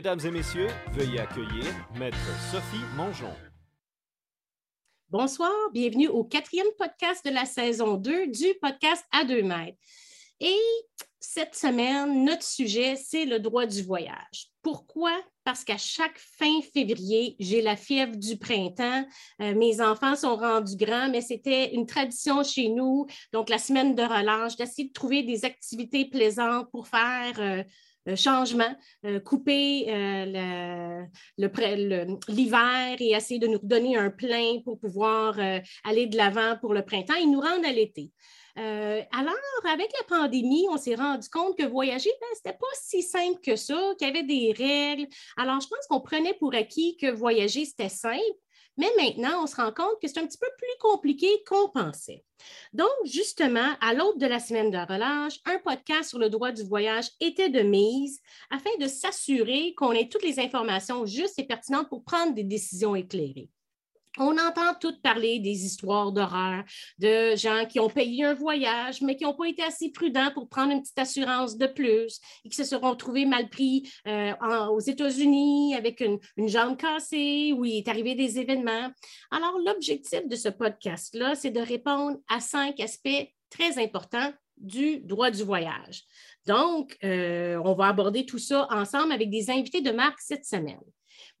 Mesdames et messieurs, veuillez accueillir Maître Sophie Mongeon. Bonsoir, bienvenue au quatrième podcast de la saison 2 du podcast à deux mètres. Et cette semaine, notre sujet, c'est le droit du voyage. Pourquoi? Parce qu'à chaque fin février, j'ai la fièvre du printemps. Euh, mes enfants sont rendus grands, mais c'était une tradition chez nous. Donc, la semaine de relâche, d'essayer de trouver des activités plaisantes pour faire euh, changement, euh, couper euh, l'hiver et essayer de nous donner un plein pour pouvoir euh, aller de l'avant pour le printemps et nous rendre à l'été. alors, avec la pandémie, on s'est rendu compte que voyager, ben, ce n'était pas si simple que ça, qu'il y avait des règles. Alors, je pense qu'on prenait pour acquis que voyager, c'était simple, mais maintenant, on se rend compte que c'est un petit peu plus compliqué qu'on pensait. Donc, justement, à l'aube de la semaine de relâche, un podcast sur le droit du voyage était de mise afin de s'assurer qu'on ait toutes les informations justes et pertinentes pour prendre des décisions éclairées. On entend toutes parler des histoires d'horreur, de gens qui ont payé un voyage, mais qui n'ont pas été assez prudents pour prendre une petite assurance de plus et qui se seront trouvés mal pris euh, aux États-Unis avec une, jambe cassée où il est arrivé des événements. Alors, l'objectif de ce podcast-là, c'est de répondre à cinq aspects très importants du droit du voyage. Donc, euh, on va aborder tout ça ensemble avec des invités de marque cette semaine.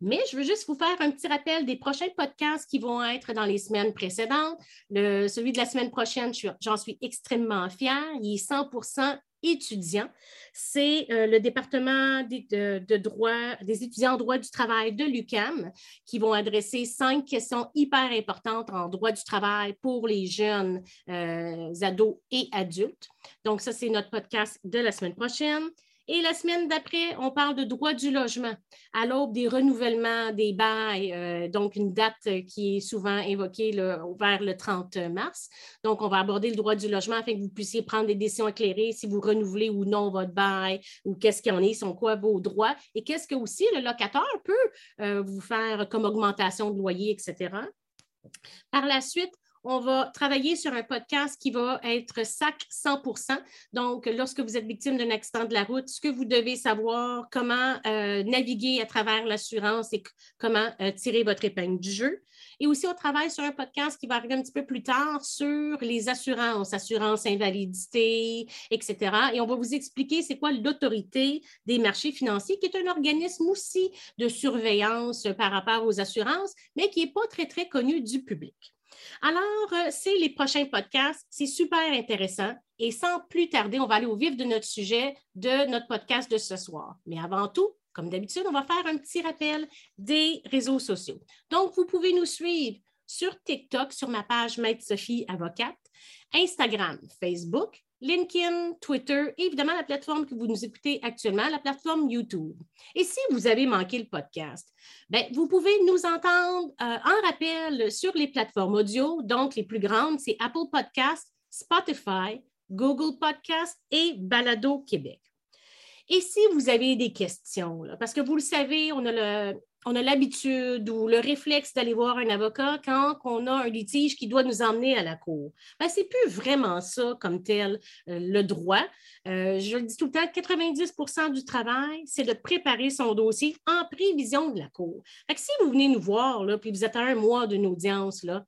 Mais je veux juste vous faire un petit rappel des prochains podcasts qui vont être dans les semaines précédentes. Le, celui de la semaine prochaine, j'en suis extrêmement fière. Il est 100% étudiant. C'est euh, le département de, droit, des étudiants en droit du travail de l'UCAM qui vont adresser cinq questions hyper importantes en droit du travail pour les jeunes euh, ados et adultes. Donc, ça, c'est notre podcast de la semaine prochaine. Et la semaine d'après, on parle de droit du logement à l'aube des renouvellements des bails, euh, donc une date qui est souvent évoquée vers le 30 mars. Donc, on va aborder le droit du logement afin que vous puissiez prendre des décisions éclairées si vous renouvelez ou non votre bail ou qu'est-ce qu'il y en est, sont quoi vos droits et qu'est-ce que aussi le locataire peut euh, vous faire comme augmentation de loyer, etc. Par la suite, on va travailler sur un podcast qui va être SAC 100% Donc, lorsque vous êtes victime d'un accident de la route, ce que vous devez savoir, comment euh, naviguer à travers l'assurance et comment euh, tirer votre épingle du jeu. Et aussi, on travaille sur un podcast qui va arriver un petit peu plus tard sur les assurances, assurance invalidité, etc. Et on va vous expliquer c'est quoi l'autorité des marchés financiers, qui est un organisme aussi de surveillance par rapport aux assurances, mais qui n'est pas très, très connu du public. Alors, euh, c'est les prochains podcasts. C'est super intéressant. Et sans plus tarder, on va aller au vif de notre sujet de notre podcast de ce soir. Mais avant tout, comme d'habitude, on va faire un petit rappel des réseaux sociaux. Donc, vous pouvez nous suivre sur TikTok, sur ma page Maître Sophie Avocate, Instagram, Facebook, LinkedIn, Twitter et évidemment la plateforme que vous nous écoutez actuellement, la plateforme YouTube. Et si vous avez manqué le podcast, ben, vous pouvez nous entendre euh, en rappel sur les plateformes audio. Donc, les plus grandes, c'est Apple Podcast, Spotify, Google Podcast et Balado Québec. Et si vous avez des questions, parce que vous le savez, on a le, on a l'habitude ou le réflexe d'aller voir un avocat quand on a un litige qui doit nous emmener à la cour. Ben, Ce n'est plus vraiment ça comme tel euh, le droit. Euh, je le dis tout le temps, 90% du travail, c'est de préparer son dossier en prévision de la cour. si vous venez nous voir, là, puis vous êtes à un mois d'une audience, là,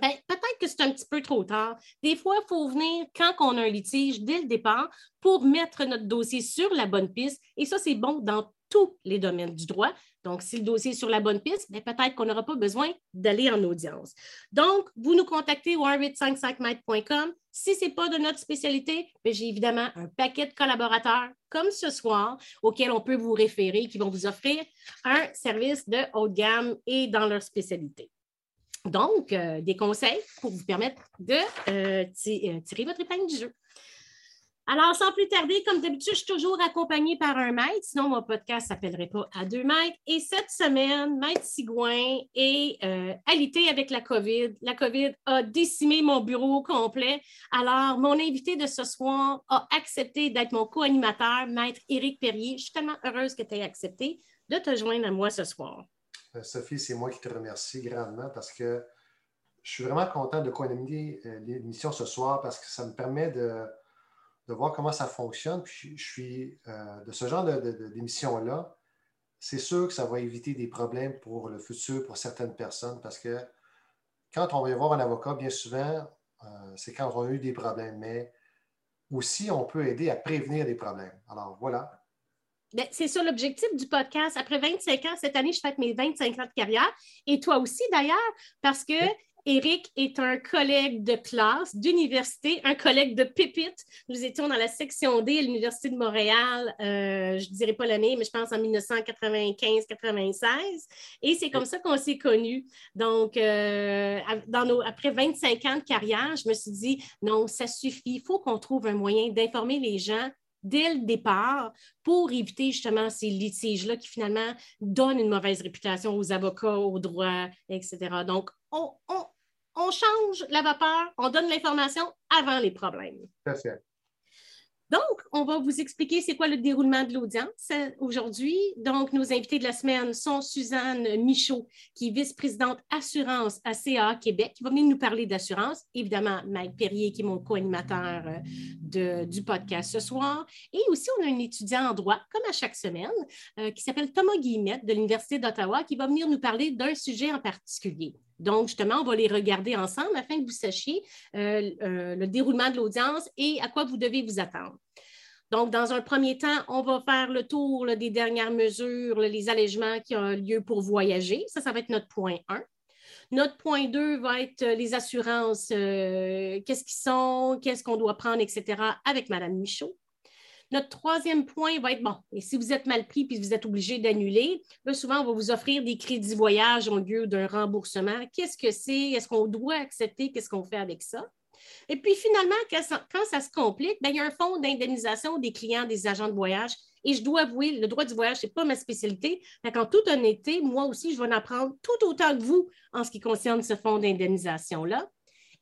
ben, peut-être que c'est un petit peu trop tard. Des fois, il faut venir quand on a un litige dès le départ pour mettre notre dossier sur la bonne piste. Et ça, c'est bon dans tous les domaines du droit. Donc, si le dossier est sur la bonne piste, ben, peut-être qu'on n'aura pas besoin d'aller en audience. Donc, vous nous contactez au 1855 Si ce n'est pas de notre spécialité, ben, j'ai évidemment un paquet de collaborateurs comme ce soir auxquels on peut vous référer qui vont vous offrir un service de haut de gamme et dans leur spécialité. Donc, euh, des conseils pour vous permettre de euh, euh, tirer votre épingle du jeu. Alors, sans plus tarder, comme d'habitude, je suis toujours accompagnée par un maître, sinon mon podcast ne s'appellerait pas À deux maîtres. Et cette semaine, Maître Sigouin est euh, alité avec la COVID. La COVID a décimé mon bureau complet. Alors, mon invité de ce soir a accepté d'être mon co-animateur, Maître Éric Perrier. Je suis tellement heureuse que tu aies accepté de te joindre à moi ce soir. Euh, Sophie, c'est moi qui te remercie grandement parce que je suis vraiment content de co-animer euh, l'émission ce soir parce que ça me permet de de voir comment ça fonctionne. Puis je suis euh, de ce genre d'émission-là. c'est sûr que ça va éviter des problèmes pour le futur pour certaines personnes parce que quand on va y voir un avocat, bien souvent, euh, c'est quand on a eu des problèmes, mais aussi on peut aider à prévenir des problèmes. Alors voilà. Ben, c'est sur l'objectif du podcast. Après 25 ans, cette année, je fête mes 25 ans de carrière. Et toi aussi, d'ailleurs, parce que Éric est un collègue de classe, d'université, un collègue de pépite. Nous étions dans la section D à l'Université de Montréal, euh, je ne dirais pas l'année, mais je pense en 1995-96. Et c'est comme ça qu'on s'est connus. Donc, euh, après 25 ans de carrière, je me suis dit, non, ça suffit. Il faut qu'on trouve un moyen d'informer les gens dès le départ pour éviter justement ces litiges-là qui finalement donnent une mauvaise réputation aux avocats, aux droits, etc. Donc, on, on change la vapeur, on donne l'information avant les problèmes. Parfait. Donc, on va vous expliquer c'est quoi le déroulement de l'audience euh, aujourd'hui. Donc, nos invités de la semaine sont Suzanne Michaud, qui est vice-présidente assurance à CA Québec, qui va venir nous parler d'assurance. Évidemment, Mike Perrier, qui est mon co-animateur euh, du podcast ce soir. Et aussi, on a un étudiant en droit, comme à chaque semaine, euh, qui s'appelle Thomas Guillemette de l'Université d'Ottawa, qui va venir nous parler d'un sujet en particulier. Donc, justement, on va les regarder ensemble afin que vous sachiez euh, euh, le déroulement de l'audience et à quoi vous devez vous attendre. Donc, dans un premier temps, on va faire le tour des dernières mesures, les allègements qui ont lieu pour voyager. Ça, ça va être notre point 1. Notre point 2 va être les assurances, euh, qu'est-ce qu'ils sont, qu'est-ce qu'on doit prendre, etc., avec Mme Michaud. Notre troisième point va être, bon, et si vous êtes mal pris puis vous êtes obligé d'annuler, souvent, on va vous offrir des crédits voyage au lieu d'un remboursement. Qu'est-ce que c'est? Est-ce qu'on doit accepter? Qu'est-ce qu'on fait avec ça? Et puis finalement, quand ça, se complique, ben, il y a un fonds d'indemnisation des clients des agents de voyage. Et je dois avouer, le droit du voyage, ce n'est pas ma spécialité. En toute honnêteté, moi aussi, je vais en apprendre tout autant que vous en ce qui concerne ce fonds d'indemnisation-là.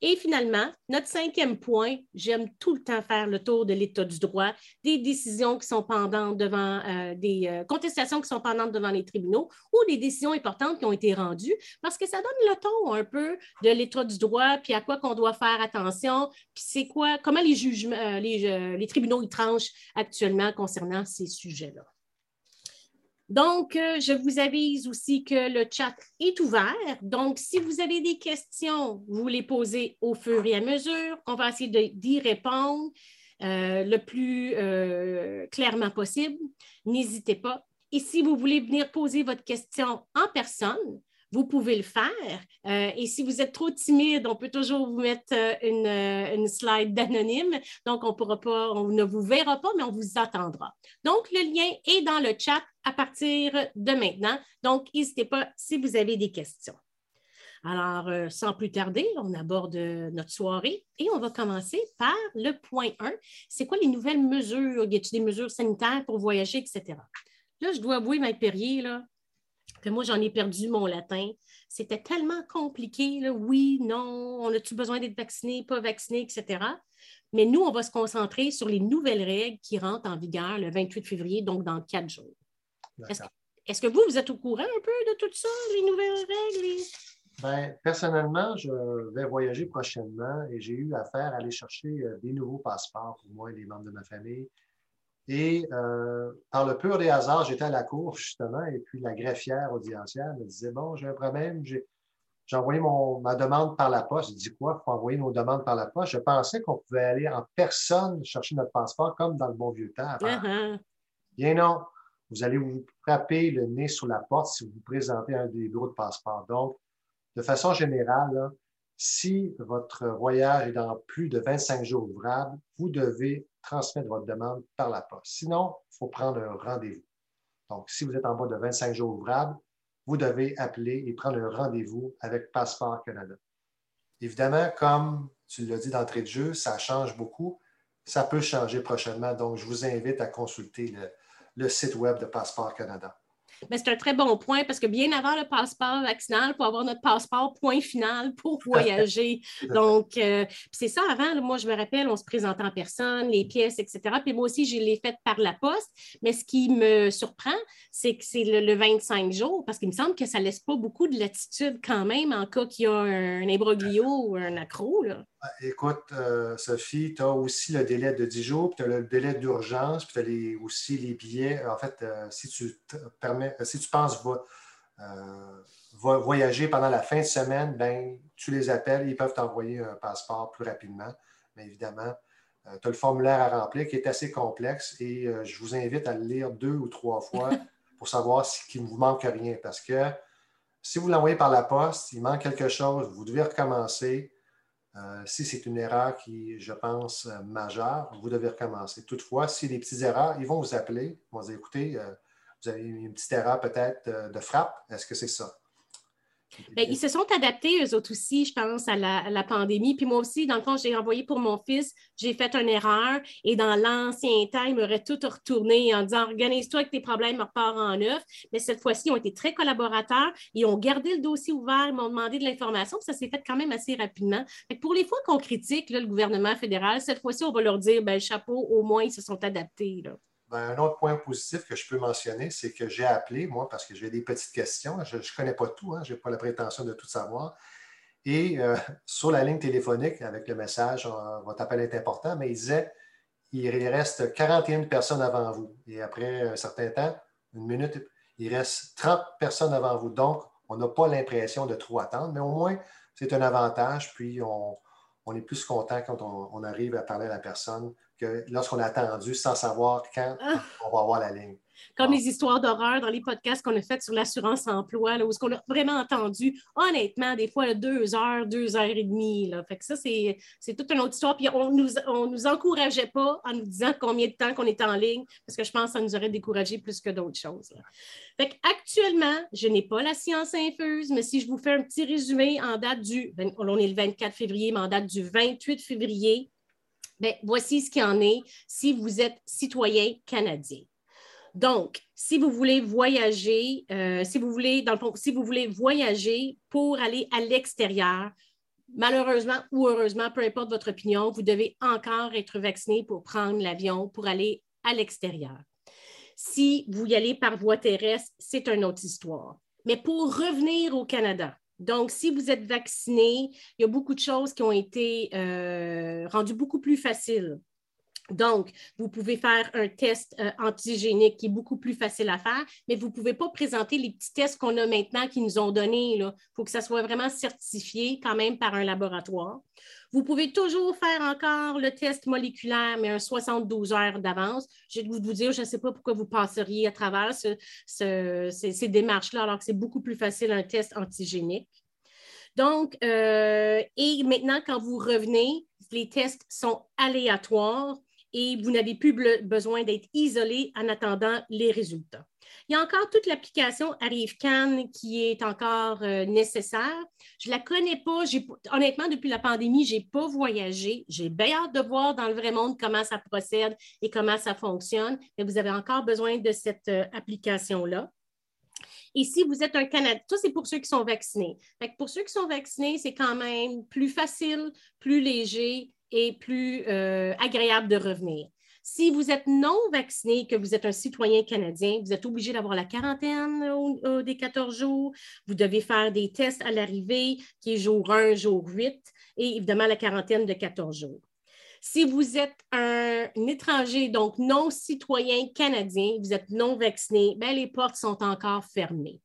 Et finalement, notre cinquième point, j'aime tout le temps faire le tour de l'état du droit, des décisions qui sont pendantes devant, euh, des euh, contestations qui sont pendantes devant les tribunaux ou des décisions importantes qui ont été rendues, parce que ça donne le ton un peu de l'état du droit, puis à quoi qu'on doit faire attention, puis c'est quoi, comment les jugements, euh, les, les tribunaux y tranchent actuellement concernant ces sujets-là. Donc, euh, je vous avise aussi que le chat est ouvert. Donc, si vous avez des questions, vous les posez au fur et à mesure. On va essayer d'y répondre euh, le plus euh, clairement possible. N'hésitez pas. Et si vous voulez venir poser votre question en personne, vous pouvez le faire. Euh, et si vous êtes trop timide, on peut toujours vous mettre euh, euh, une, slide d'anonyme. Donc, on pourra pas, on ne vous verra pas, mais on vous attendra. Donc, le lien est dans le chat à partir de maintenant. Donc, n'hésitez pas si vous avez des questions. Alors, sans plus tarder, on aborde notre soirée et on va commencer par le point 1. C'est quoi les nouvelles mesures? Y a-t-il des mesures sanitaires pour voyager, etc.? Là, je dois avouer, Mike Perrier, là, que moi, j'en ai perdu mon latin. C'était tellement compliqué, oui, non, on a-tu besoin d'être vacciné, pas vacciné, etc. Mais nous, on va se concentrer sur les nouvelles règles qui rentrent en vigueur le 28 février, donc dans quatre jours. Est-ce que, vous, vous êtes au courant un peu de tout ça, les nouvelles règles? Ben, personnellement, je vais voyager prochainement et j'ai eu affaire à aller chercher euh, des nouveaux passeports pour moi et les membres de ma famille. Et euh, par le pur des hasards, j'étais à la cour, justement, et puis la greffière audiencière me disait Bon, j'ai un problème, j'ai envoyé mon, ma demande par la poste. Je dis quoi? Il faut envoyer nos demandes par la poste. Je pensais qu'on pouvait aller en personne chercher notre passeport comme dans le bon vieux temps. Uh-huh. Bien non. Vous allez vous frapper le nez sur la porte si vous vous présentez à un des bureaux de passeport. Donc, de façon générale, si votre voyage est dans plus de 25 jours ouvrables, vous devez transmettre votre demande par la poste. Sinon, il faut prendre un rendez-vous. Donc, si vous êtes en bas de 25 jours ouvrables, vous devez appeler et prendre un rendez-vous avec Passeport Canada. Évidemment, comme tu l'as dit d'entrée de jeu, ça change beaucoup. Ça peut changer prochainement. Donc, je vous invite à consulter le, le site web de Passeport Canada c'est un très bon point parce que bien avant le passeport vaccinal, pour avoir notre passeport point final pour voyager. Donc, euh, c'est ça avant, moi, je me rappelle, on se présentait en personne, les pièces, etc. Puis moi aussi, je l'ai fait par la poste. Mais ce qui me surprend, c'est que c'est le, 25 jours parce qu'il me semble que ça ne laisse pas beaucoup de latitude quand même en cas qu'il y a un, imbroglio ou un accro. Écoute, euh, Sophie, tu as aussi le délai de 10 jours, puis tu as le délai d'urgence, puis tu as aussi les billets. En fait, euh, si, tu permets, si tu penses voyager pendant la fin de semaine, ben, tu les appelles, ils peuvent t'envoyer un passeport plus rapidement. Mais évidemment, tu as le formulaire à remplir qui est assez complexe et je vous invite à le lire deux ou trois fois pour savoir qu'il ne vous manque rien. Parce que si vous l'envoyez par la poste, il manque quelque chose, vous devez recommencer. Euh, si c'est une erreur qui, je pense, euh, majeure, vous devez recommencer. Toutefois, si des petites erreurs, ils vont vous appeler, ils vont dire, écoutez, euh, vous avez une petite erreur peut-être de frappe, est-ce que c'est ça? Ben, ils se sont adaptés, eux autres aussi, je pense, à la, pandémie. Puis moi aussi, dans le fond, j'ai envoyé pour mon fils, j'ai fait une erreur. Et dans l'ancien temps, il m'aurait tout retourné en disant Organise-toi avec tes problèmes, repars en neuf. Mais cette fois-ci, ils ont été très collaborateurs. Ils ont gardé le dossier ouvert, ils m'ont demandé de l'information. ça s'est fait quand même assez rapidement. pour les fois qu'on critique le gouvernement fédéral, cette fois-ci, on va leur dire ben, chapeau, au moins, ils se sont adaptés. Là. Ben, un autre point positif que je peux mentionner, c'est que j'ai appelé, moi, parce que j'ai des petites questions. Je ne connais pas tout, hein, je n'ai pas la prétention de tout savoir. Et euh, sur la ligne téléphonique, avec le message, votre appel est important, mais il disait il reste 41 personnes avant vous. Et après un certain temps, une minute, il reste 30 personnes avant vous. Donc, on n'a pas l'impression de trop attendre, mais au moins, c'est un avantage. Puis, on, est plus content quand on, arrive à parler à la personne que lorsqu'on a attendu sans savoir quand ah. on va avoir la ligne. Comme les histoires d'horreur dans les podcasts qu'on a fait sur l'assurance emploi, là, où ce qu'on a vraiment entendu, honnêtement, des fois deux heures, deux heures et demie. Là. Fait que ça, c'est, toute une autre histoire. Puis on ne nous, on nous encourageait pas en nous disant combien de temps qu'on était en ligne, parce que je pense que ça nous aurait découragé plus que d'autres choses. Fait actuellement, je n'ai pas la science infuse, mais si je vous fais un petit résumé en date du, on est le 24 février, mais en date du 28 février, Bien, voici ce qu'il en est si vous êtes citoyen canadien. Donc, si vous voulez voyager, euh, si vous voulez, dans le si vous voulez voyager pour aller à l'extérieur, malheureusement ou heureusement, peu importe votre opinion, vous devez encore être vacciné pour prendre l'avion pour aller à l'extérieur. Si vous y allez par voie terrestre, c'est une autre histoire. Mais pour revenir au Canada, donc, si vous êtes vacciné, il y a beaucoup de choses qui ont été euh, rendues beaucoup plus faciles. Donc, vous pouvez faire un test euh, antigénique qui est beaucoup plus facile à faire, mais vous ne pouvez pas présenter les petits tests qu'on a maintenant qui nous ont donnés. Il faut que ça soit vraiment certifié quand même par un laboratoire. Vous pouvez toujours faire encore le test moléculaire, mais un 72 heures d'avance. Je vais vous dire, je ne sais pas pourquoi vous passeriez à travers ces, démarches-là, alors que c'est beaucoup plus facile un test antigénique. Donc, euh, et maintenant, quand vous revenez, les tests sont aléatoires et vous n'avez plus besoin d'être isolé en attendant les résultats. Il y a encore toute l'application ArriveCan qui est encore euh, nécessaire. Je ne la connais pas. Honnêtement, depuis la pandémie, je n'ai pas voyagé. J'ai bien hâte de voir dans le vrai monde comment ça procède et comment ça fonctionne. Mais vous avez encore besoin de cette euh, application-là. Et si vous êtes un Canadien, ça c'est pour ceux qui sont vaccinés. pour ceux qui sont vaccinés, c'est quand même plus facile, plus léger et plus euh, agréable de revenir. Si vous êtes non vacciné, que vous êtes un citoyen canadien, vous êtes obligé d'avoir la quarantaine des 14 jours. Vous devez faire des tests à l'arrivée, qui est jour 1, jour 8, et évidemment la quarantaine de 14 jours. Si vous êtes un, étranger, donc non citoyen canadien, vous êtes non vacciné, bien, les portes sont encore fermées.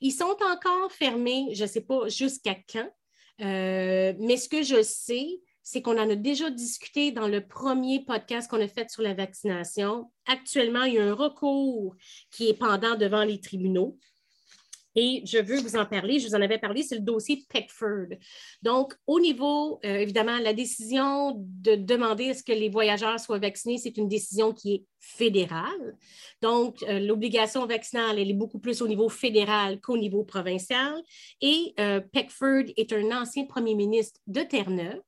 Ils sont encore fermés, je ne sais pas jusqu'à quand, euh, mais ce que je sais, c'est qu'on en a déjà discuté dans le premier podcast qu'on a fait sur la vaccination. Actuellement, il y a un recours qui est pendant devant les tribunaux. Et je veux vous en parler. Je vous en avais parlé, c'est le dossier Peckford. Donc, au niveau, euh, évidemment, la décision de demander à ce que les voyageurs soient vaccinés, c'est une décision qui est fédérale. Donc, euh, l'obligation vaccinale, elle est beaucoup plus au niveau fédéral qu'au niveau provincial. Et euh, Peckford est un ancien premier ministre de Terre-Neuve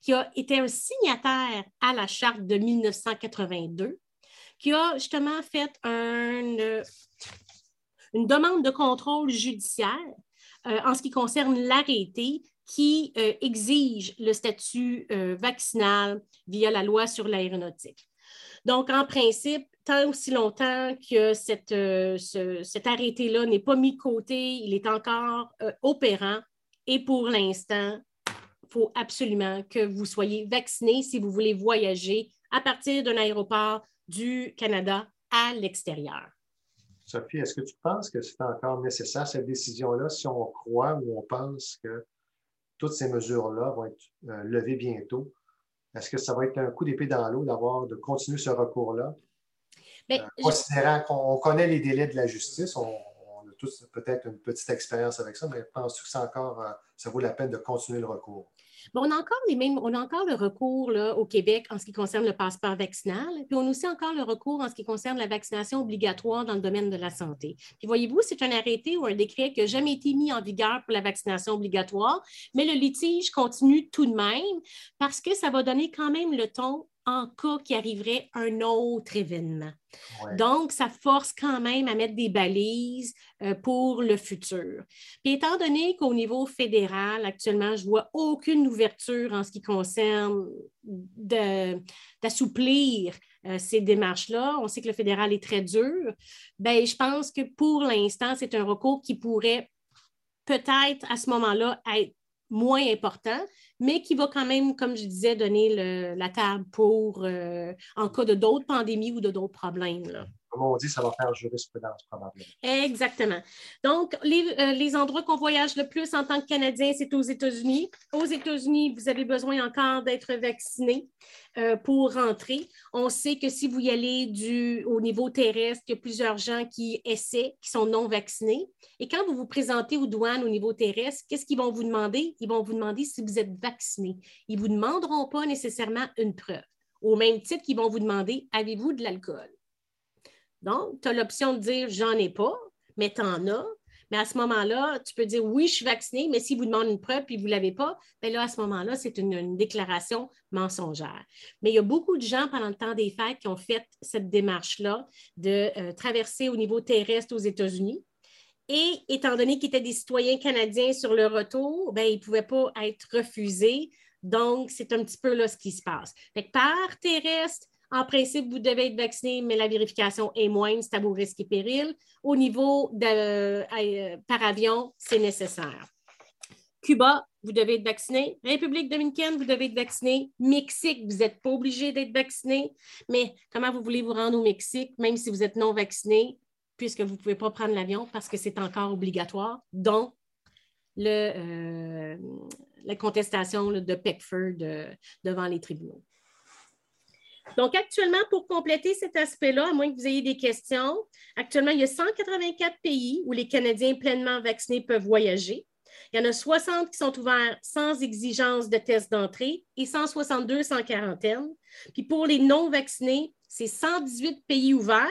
qui a été un signataire à la charte de 1982, qui a justement fait une demande de contrôle judiciaire euh, en ce qui concerne l'arrêté qui euh, exige le statut euh, vaccinal via la loi sur l'aéronautique. Donc, en principe, tant aussi longtemps que cet arrêté-là n'est pas mis de côté, il est encore opérant et pour l'instant, faut absolument que vous soyez vacciné si vous voulez voyager à partir d'un aéroport du Canada à l'extérieur. Sophie, est-ce que tu penses que c'est encore nécessaire, cette décision-là, si on croit ou on pense que toutes ces mesures-là vont être euh, levées bientôt? Est-ce que ça va être un coup d'épée dans l'eau d'avoir de continuer ce recours-là? Ben, euh, considérant qu'on connaît les délais de la justice, on, on a tous peut-être une petite expérience avec ça, mais penses-tu que c'est encore, euh, ça vaut la peine de continuer le recours? On a encore les mêmes, on a le recours au Québec en ce qui concerne le passeport vaccinal, puis on a aussi encore le recours en ce qui concerne la vaccination obligatoire dans le domaine de la santé. Puis voyez-vous, c'est un arrêté ou un décret qui n'a jamais été mis en vigueur pour la vaccination obligatoire, mais le litige continue tout de même parce que ça va donner quand même le ton en cas qu'il arriverait un autre événement. Donc, ça force quand même à mettre des balises euh, pour le futur. Puis, étant donné qu'au niveau fédéral, actuellement, je ne vois aucune ouverture en ce qui concerne d'assouplir euh, ces démarches-là, on sait que le fédéral est très dur, ben, je pense que pour l'instant, c'est un recours qui pourrait peut-être à ce moment-là être moins important, mais qui va quand même, comme je disais, donner la table pour euh, en cas de d'autres pandémies ou de d'autres problèmes. Comme on dit, ça va faire jurisprudence probablement. Exactement. Donc, euh, les, endroits qu'on voyage le plus en tant que Canadien, c'est aux États-Unis. Aux États-Unis, vous avez besoin encore d'être vacciné euh, pour rentrer. On sait que si vous y allez du, au niveau terrestre, il y a plusieurs gens qui essaient, qui sont non vaccinés. Et quand vous vous présentez aux douanes au niveau terrestre, qu'est-ce qu'ils vont vous demander? Ils vont vous demander si vous êtes vacciné. Ils ne vous demanderont pas nécessairement une preuve. Au même titre qu'ils vont vous demander, avez-vous de l'alcool? Donc, tu as l'option de dire j'en ai pas, mais tu en as. Mais à ce moment-là, tu peux dire oui, je suis vacciné, mais si vous demandez une preuve et vous ne l'avez pas, bien là, à ce moment-là, c'est une, déclaration mensongère. Mais il y a beaucoup de gens pendant le temps des fêtes qui ont fait cette démarche-là de euh, traverser au niveau terrestre aux États-Unis. Et étant donné qu'ils étaient des citoyens canadiens sur le retour, bien, ils ne pouvaient pas être refusés. Donc, c'est un petit peu là ce qui se passe. Fait par terrestre, en principe, vous devez être vacciné, mais la vérification est moindre, c'est à vos risques et périls. Au niveau euh, par avion, c'est nécessaire. Cuba, vous devez être vacciné. République dominicaine, vous devez être vacciné. Mexique, vous n'êtes pas obligé d'être vacciné. Mais comment vous voulez vous rendre au Mexique, même si vous êtes non vacciné, puisque vous ne pouvez pas prendre l'avion parce que c'est encore obligatoire, dont euh, la contestation de Peckford devant les tribunaux. Donc, actuellement, pour compléter cet aspect-là, à moins que vous ayez des questions, actuellement, il y a 184 pays où les Canadiens pleinement vaccinés peuvent voyager. Il y en a 60 qui sont ouverts sans exigence de test d'entrée et 162 sans quarantaine. Puis pour les non-vaccinés, c'est 118 pays ouverts,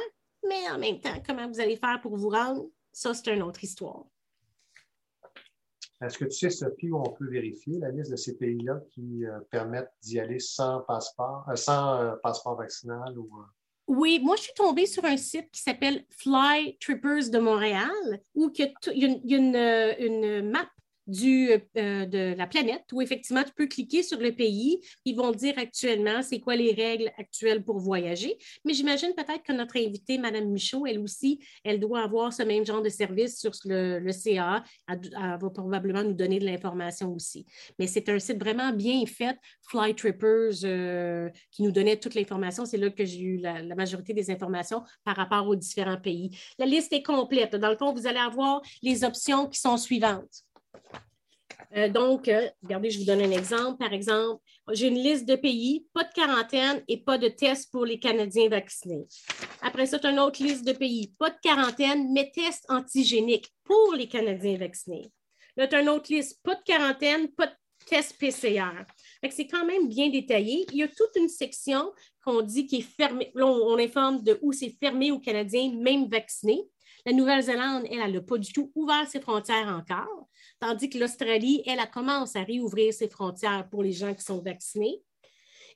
mais en même temps, comment vous allez faire pour vous rendre? Ça, c'est une autre histoire. Est-ce que tu sais, Sophie, où on peut vérifier la liste de ces pays-là qui euh, permettent d'y aller sans passeport, euh, sans euh, passeport vaccinal ou oui, moi, je suis tombée sur un site qui s'appelle Fly Trippers de Montréal, où il y a, une, une, map euh, de la planète où effectivement tu peux cliquer sur le pays. Ils vont dire actuellement c'est quoi les règles actuelles pour voyager. Mais j'imagine peut-être que notre invitée, Mme Michaud, elle aussi, elle doit avoir ce même genre de service sur le, le CA. Elle, va probablement nous donner de l'information aussi. Mais c'est un site vraiment bien fait, Fly Trippers, euh, qui nous donnait toute l'information. C'est là que j'ai eu la majorité des informations par rapport aux différents pays. La liste est complète. Dans le fond, vous allez avoir les options qui sont suivantes. Euh, donc, euh, regardez, je vous donne un exemple. Par exemple, j'ai une liste de pays, pas de quarantaine et pas de test pour les Canadiens vaccinés. Après ça, tu as une autre liste de pays, pas de quarantaine, mais test antigénique pour les Canadiens vaccinés. Là, tu as une autre liste, pas de quarantaine, pas de test PCR. C'est quand même bien détaillé. Il y a toute une section qu'on dit qui est fermée. Là, on, on informe de où c'est fermé aux Canadiens, même vaccinés. La Nouvelle-Zélande, elle, elle n'a pas du tout ouvert ses frontières encore, tandis que l'Australie, elle, elle commence à réouvrir ses frontières pour les gens qui sont vaccinés.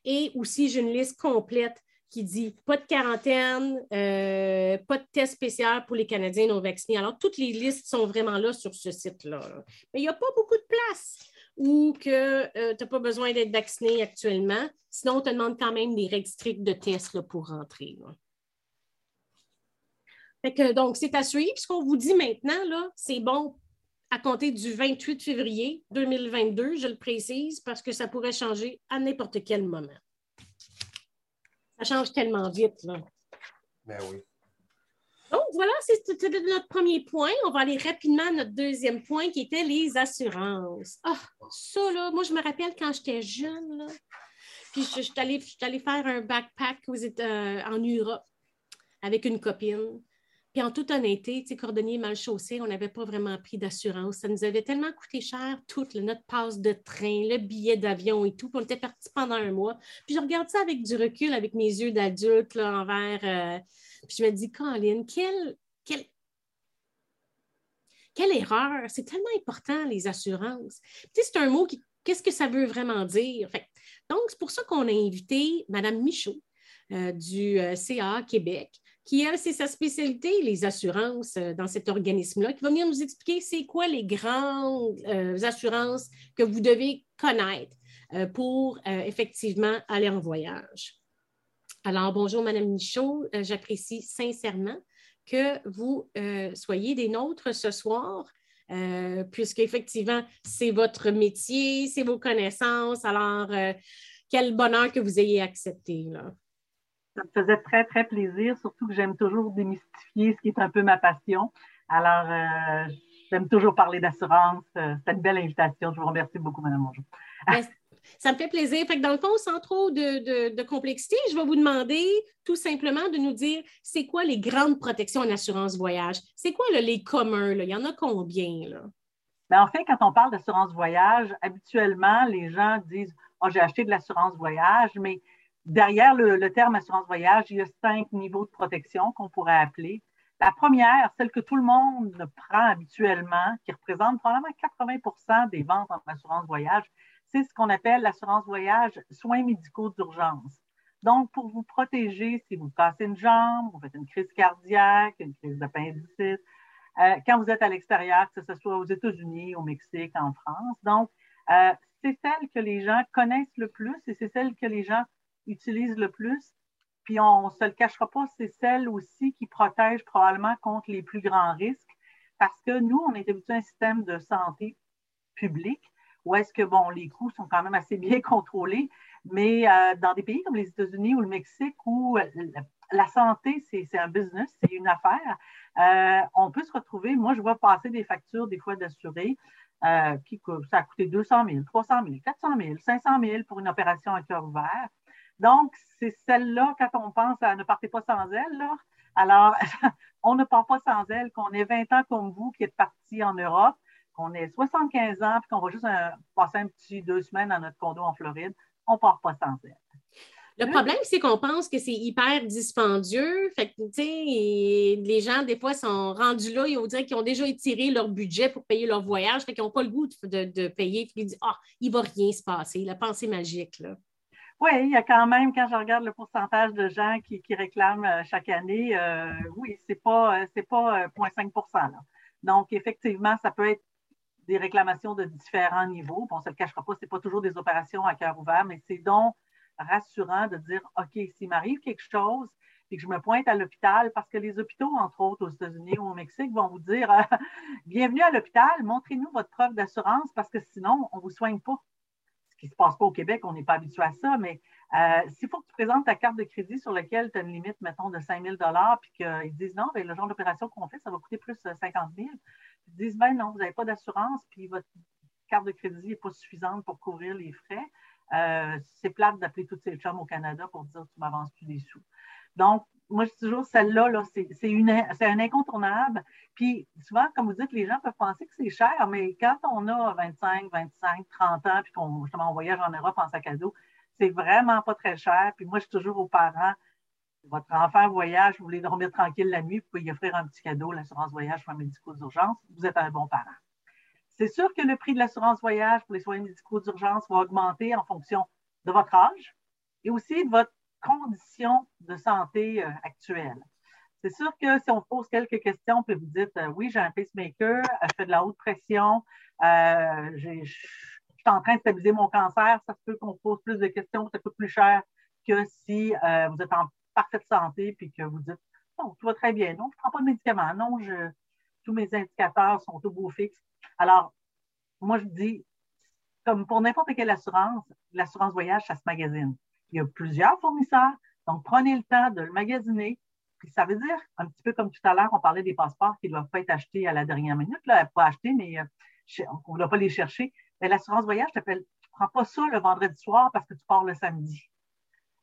Et aussi, j'ai une liste complète qui dit pas de quarantaine, euh, pas de test spécial pour les Canadiens non vaccinés. Alors, toutes les listes sont vraiment là sur ce site-là. Mais il n'y a pas beaucoup de place ou que euh, tu n'as pas besoin d'être vacciné actuellement. Sinon, on te demande quand même des règles strictes de test pour rentrer donc, c'est à suivre. Ce qu'on vous dit maintenant, là, c'est bon à compter du 28 février 2022, je le précise, parce que ça pourrait changer à n'importe quel moment. Ça change tellement vite, là. Ben oui. Donc, voilà, c'était notre premier point. On va aller rapidement à notre deuxième point qui était les assurances. Ah, ça, là, moi, je me rappelle quand j'étais jeune, là, puis je, suis allée, faire un backpack euh, en Europe avec une copine. Puis en toute honnêteté, tu cordonnier mal chaussé, on n'avait pas vraiment pris d'assurance. Ça nous avait tellement coûté cher, toute notre passe de train, le billet d'avion et tout. Puis on était partis pendant un mois. Puis je regarde ça avec du recul, avec mes yeux d'adulte envers. Euh, puis je me dis, Colin, quelle, quelle, quelle erreur! C'est tellement important, les assurances. Tu c'est un mot qui. Qu'est-ce que ça veut vraiment dire? donc, c'est pour ça qu'on a invité Mme Michaud euh, du euh, CA Québec qui, elle, c'est sa spécialité, les assurances euh, dans cet organisme-là, qui va venir nous expliquer c'est quoi les grandes euh, assurances que vous devez connaître euh, pour effectivement aller en voyage. Alors, bonjour, Madame Michaud. J'apprécie sincèrement que vous soyez des nôtres ce soir. puisque effectivement, c'est votre métier, c'est vos connaissances. Alors, quel bonheur que vous ayez accepté. Là. Ça me faisait très, très plaisir, surtout que j'aime toujours démystifier ce qui est un peu ma passion. Alors, euh, j'aime toujours parler d'assurance. Euh, C'était une belle invitation. Je vous remercie beaucoup, Mme Mongeau. Ben, ça me fait plaisir. Fait que dans le fond, sans trop de, complexité, je vais vous demander tout simplement de nous dire c'est quoi les grandes protections en assurance voyage? C'est quoi les communs? Il y en a combien? Là? Ben, en fait, quand on parle d'assurance voyage, habituellement, les gens disent oh, j'ai acheté de l'assurance voyage, mais derrière le, terme assurance voyage, il y a cinq niveaux de protection qu'on pourrait appeler. La première, celle que tout le monde prend habituellement, qui représente probablement 80% des ventes en assurance voyage, c'est ce qu'on appelle l'assurance voyage soins médicaux d'urgence. Donc, pour vous protéger, si vous cassez une jambe, vous faites une crise cardiaque, une crise d'appendicite, euh, quand vous êtes à l'extérieur, que ce soit aux États-Unis, au Mexique, en France. Donc, euh, c'est celle que les gens connaissent le plus et c'est celle que les gens utilise le plus. Puis on ne se le cachera pas, c'est celle aussi qui protège probablement contre les plus grands risques parce que nous, on est habitué à un système de santé publique où est-ce que, bon, les coûts sont quand même assez bien contrôlés, mais euh, dans des pays comme les États-Unis ou le Mexique où la santé, c'est un business, c'est une affaire, euh, on peut se retrouver, moi, je vois passer des factures des fois d'assurés euh, qui ça a coûté 200 000, 300 000, 400 000, 500 000 pour une opération à cœur ouvert. Donc, c'est celle-là, quand on pense à ne partez pas sans elle, là, alors, on ne part pas sans elle, qu'on ait 20 ans comme vous qui êtes parti en Europe, qu'on ait 75 ans, puis qu'on va juste euh, passer un petit deux semaines dans notre condo en Floride, on ne part pas sans elle. Le problème, c'est qu'on pense que c'est hyper dispendieux. Fait que, les gens, des fois, sont rendus là, ils dire qu'ils ont déjà étiré leur budget pour payer leur voyage, fait qu'ils n'ont pas le goût de, payer. Puis ils disent Ah, il ne va rien se passer, la pensée magique. Là. Oui, il y a quand même, quand je regarde le pourcentage de gens qui, réclament euh, chaque année, euh, oui, ce n'est pas, euh, pas 0,5% Donc, effectivement, ça peut être des réclamations de différents niveaux. on ne se le cachera pas, ce n'est pas toujours des opérations à cœur ouvert, mais c'est donc rassurant de dire, OK, s'il m'arrive quelque chose, et que je me pointe à l'hôpital, parce que les hôpitaux, entre autres aux États-Unis ou au Mexique, vont vous dire, bienvenue à l'hôpital, montrez-nous votre preuve d'assurance, parce que sinon, on ne vous soigne pas qui ne se passe pas au Québec, on n'est pas habitué à ça, mais euh, s'il faut que tu présentes ta carte de crédit sur laquelle tu as une limite, mettons, de 5 000 puis qu'ils disent non, bien, le genre d'opération qu'on fait, ça va coûter plus de 50 000, ils disent ben non, vous n'avez pas d'assurance, puis votre carte de crédit n'est pas suffisante pour couvrir les frais. Euh, c'est plate d'appeler toutes ces chums au Canada pour dire tu m'avances plus des sous. Donc, moi, je dis toujours, celle-là, -là, c'est un incontournable. Puis souvent, comme vous dites, les gens peuvent penser que c'est cher, mais quand on a 25, 25, 30 ans, puis qu'on justement voyage en Europe en sac à dos, c'est vraiment pas très cher. Puis moi, je suis toujours aux parents. Votre enfant voyage, vous voulez dormir tranquille la nuit, vous pouvez lui offrir un petit cadeau, l'assurance voyage, soins médicaux d'urgence. Vous êtes un bon parent. C'est sûr que le prix de l'assurance voyage pour les soins médicaux d'urgence va augmenter en fonction de votre âge et aussi de votre conditions de santé euh, actuelles. C'est sûr que si on pose quelques questions, puis vous dites euh, oui, j'ai un pacemaker, euh, je fais de la haute pression, je suis en train de stabiliser mon cancer, ça se peut qu'on pose plus de questions, ça coûte plus cher que si vous êtes en parfaite santé puis que vous dites non, tout va très bien, non, je ne prends pas de médicaments, non, je, tous mes indicateurs sont au beau fixe. Alors, moi, je dis, comme pour n'importe quelle assurance, l'assurance voyage, ça se magasine. Il y a plusieurs fournisseurs, donc prenez le temps de le magasiner. Puis ça veut dire, un petit peu comme tout à l'heure, on parlait des passeports qui ne doivent pas être achetés à la dernière minute, là, pas achetés, mais euh, on ne doit pas les chercher. Mais l'assurance voyage t'appelle, tu ne prends pas ça le vendredi soir parce que tu pars le samedi.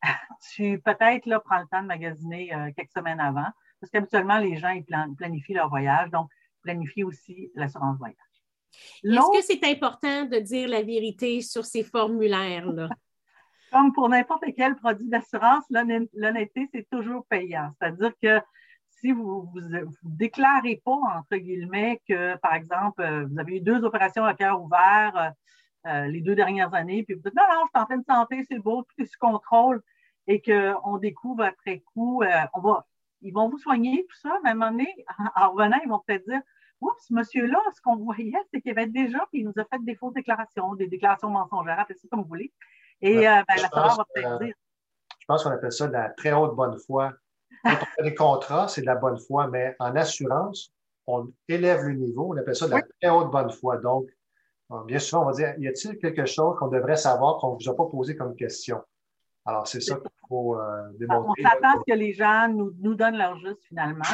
tu peut-être là, prends le temps de magasiner euh, quelques semaines avant, parce qu'habituellement, les gens ils planifient leur voyage, donc planifie aussi l'assurance voyage. Est-ce que c'est important de dire la vérité sur ces formulaires-là? Comme pour n'importe quel produit d'assurance, l'honnêteté, c'est toujours payant. C'est-à-dire que si vous ne déclarez pas, entre guillemets, que, par exemple, euh, vous avez eu deux opérations à cœur ouvert euh, euh, les deux dernières années, puis vous dites non, non, je suis en pleine santé, c'est beau, tout est sous contrôle, et qu'on découvre après coup, on va, ils vont vous soigner, tout ça, mais à un moment donné, en revenant, ils vont peut-être dire Oups, monsieur-là, ce qu'on voyait, c'est qu'il avait déjà, puis il nous a fait des fausses déclarations, des déclarations mensongères, appelez ça comme vous voulez. Et euh, ben, la va peut-être dire. Je pense qu'on appelle ça de la très haute bonne foi. Quand on fait des contrats, c'est de la bonne foi, mais en assurance, on élève le niveau, on appelle ça de la très haute bonne foi. Donc, bien souvent, on va dire, y a-t-il quelque chose qu'on devrait savoir qu'on ne vous a pas posé comme question? Alors, c'est ça qu'il faut euh, démontrer. On s'attend à ce que les gens nous, nous, donnent leur juste finalement.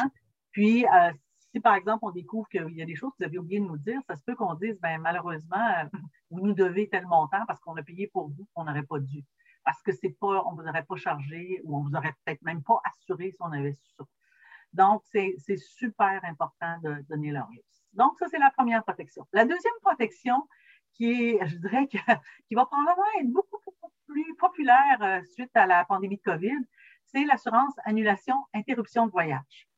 Puis, euh, si par exemple on découvre qu'il y a des choses que vous avez oublié de nous dire, ça se peut qu'on dise ben, malheureusement, euh, vous nous devez tel montant parce qu'on a payé pour vous, qu'on n'aurait pas dû. Parce que c'est pas, on ne vous aurait pas chargé ou on ne vous aurait peut-être même pas assuré si on avait su ça. Donc, c'est super important de donner leur risque. Donc, ça, c'est la première protection. La deuxième protection, qui est, je dirais, que, qui va probablement être beaucoup, plus populaire euh, suite à la pandémie de COVID, c'est l'assurance annulation interruption de voyage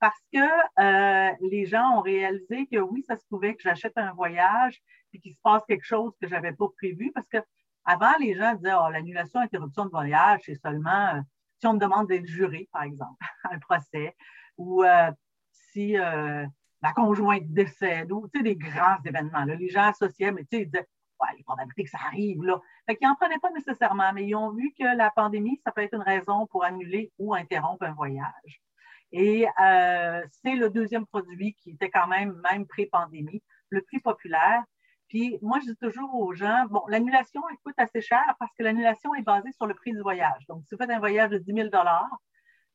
parce que euh, les gens ont réalisé que oui, ça se pouvait que j'achète un voyage puis qu'il se passe quelque chose que je n'avais pas prévu parce que avant, les gens disaient oh, l'annulation, interruption de voyage, c'est seulement euh, si on me demande d'être juré, par exemple, un procès, ou euh, si ma conjointe décède, ou des grands événements. Là, les gens associaient, mais ils disaient ouais, les probabilités que ça arrive, là. N'en prenaient pas nécessairement, mais ils ont vu que la pandémie, ça peut être une raison pour annuler ou interrompre un voyage. Et euh, c'est le deuxième produit qui était quand même, même pré-pandémie, le plus populaire. Puis moi, je dis toujours aux gens, bon, l'annulation, elle coûte assez cher parce que l'annulation est basée sur le prix du voyage. Donc, si vous faites un voyage de 10 000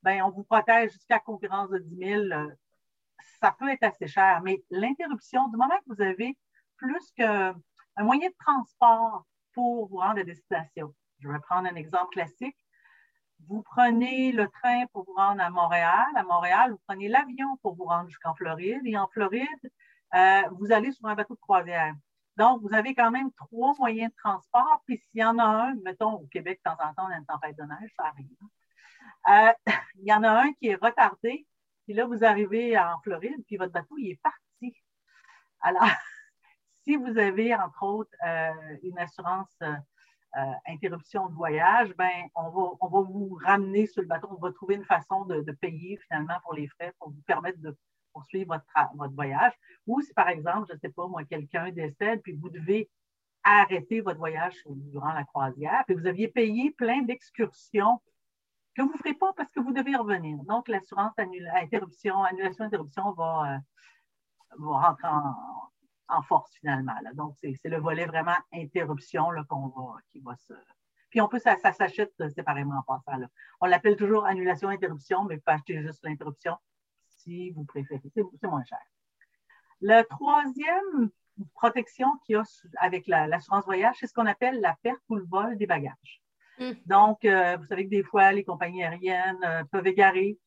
ben, on vous protège jusqu'à concurrence de 10 000 Ça peut être assez cher, mais l'interruption, du moment que vous avez plus qu'un moyen de transport pour vous rendre à destination, je vais prendre un exemple classique, vous prenez le train pour vous rendre à Montréal. À Montréal, vous prenez l'avion pour vous rendre jusqu'en Floride. Et en Floride, euh, vous allez sur un bateau de croisière. Donc, vous avez quand même trois moyens de transport. Puis s'il y en a un, mettons au Québec, de temps en temps, on a une tempête de neige, ça arrive. Euh, il y en a un qui est retardé. Puis là, vous arrivez en Floride, puis votre bateau, il est parti. Alors, si vous avez, entre autres, euh, une assurance euh, interruption de voyage, ben, on, va, on va vous ramener sur le bateau. On va trouver une façon de, payer finalement pour les frais pour vous permettre de poursuivre votre, votre voyage. Ou si, par exemple, je ne sais pas, moi, quelqu'un décède, puis vous devez arrêter votre voyage durant la croisière, puis vous aviez payé plein d'excursions que vous ne ferez pas parce que vous devez revenir. Donc, l'assurance interruption, annulation interruption va, euh, va rentrer en, en force finalement. Donc, c'est le volet vraiment interruption qu'on va, qui va se. Puis on peut, ça, s'achète séparément en passant. Là. On l'appelle toujours annulation-interruption, mais vous pouvez acheter juste l'interruption si vous préférez. C'est moins cher. La troisième protection qu'il y a avec l'assurance voyage, c'est ce qu'on appelle la perte ou le vol des bagages. Hmm. Donc, euh, vous savez que des fois, les compagnies aériennes euh, peuvent égarer.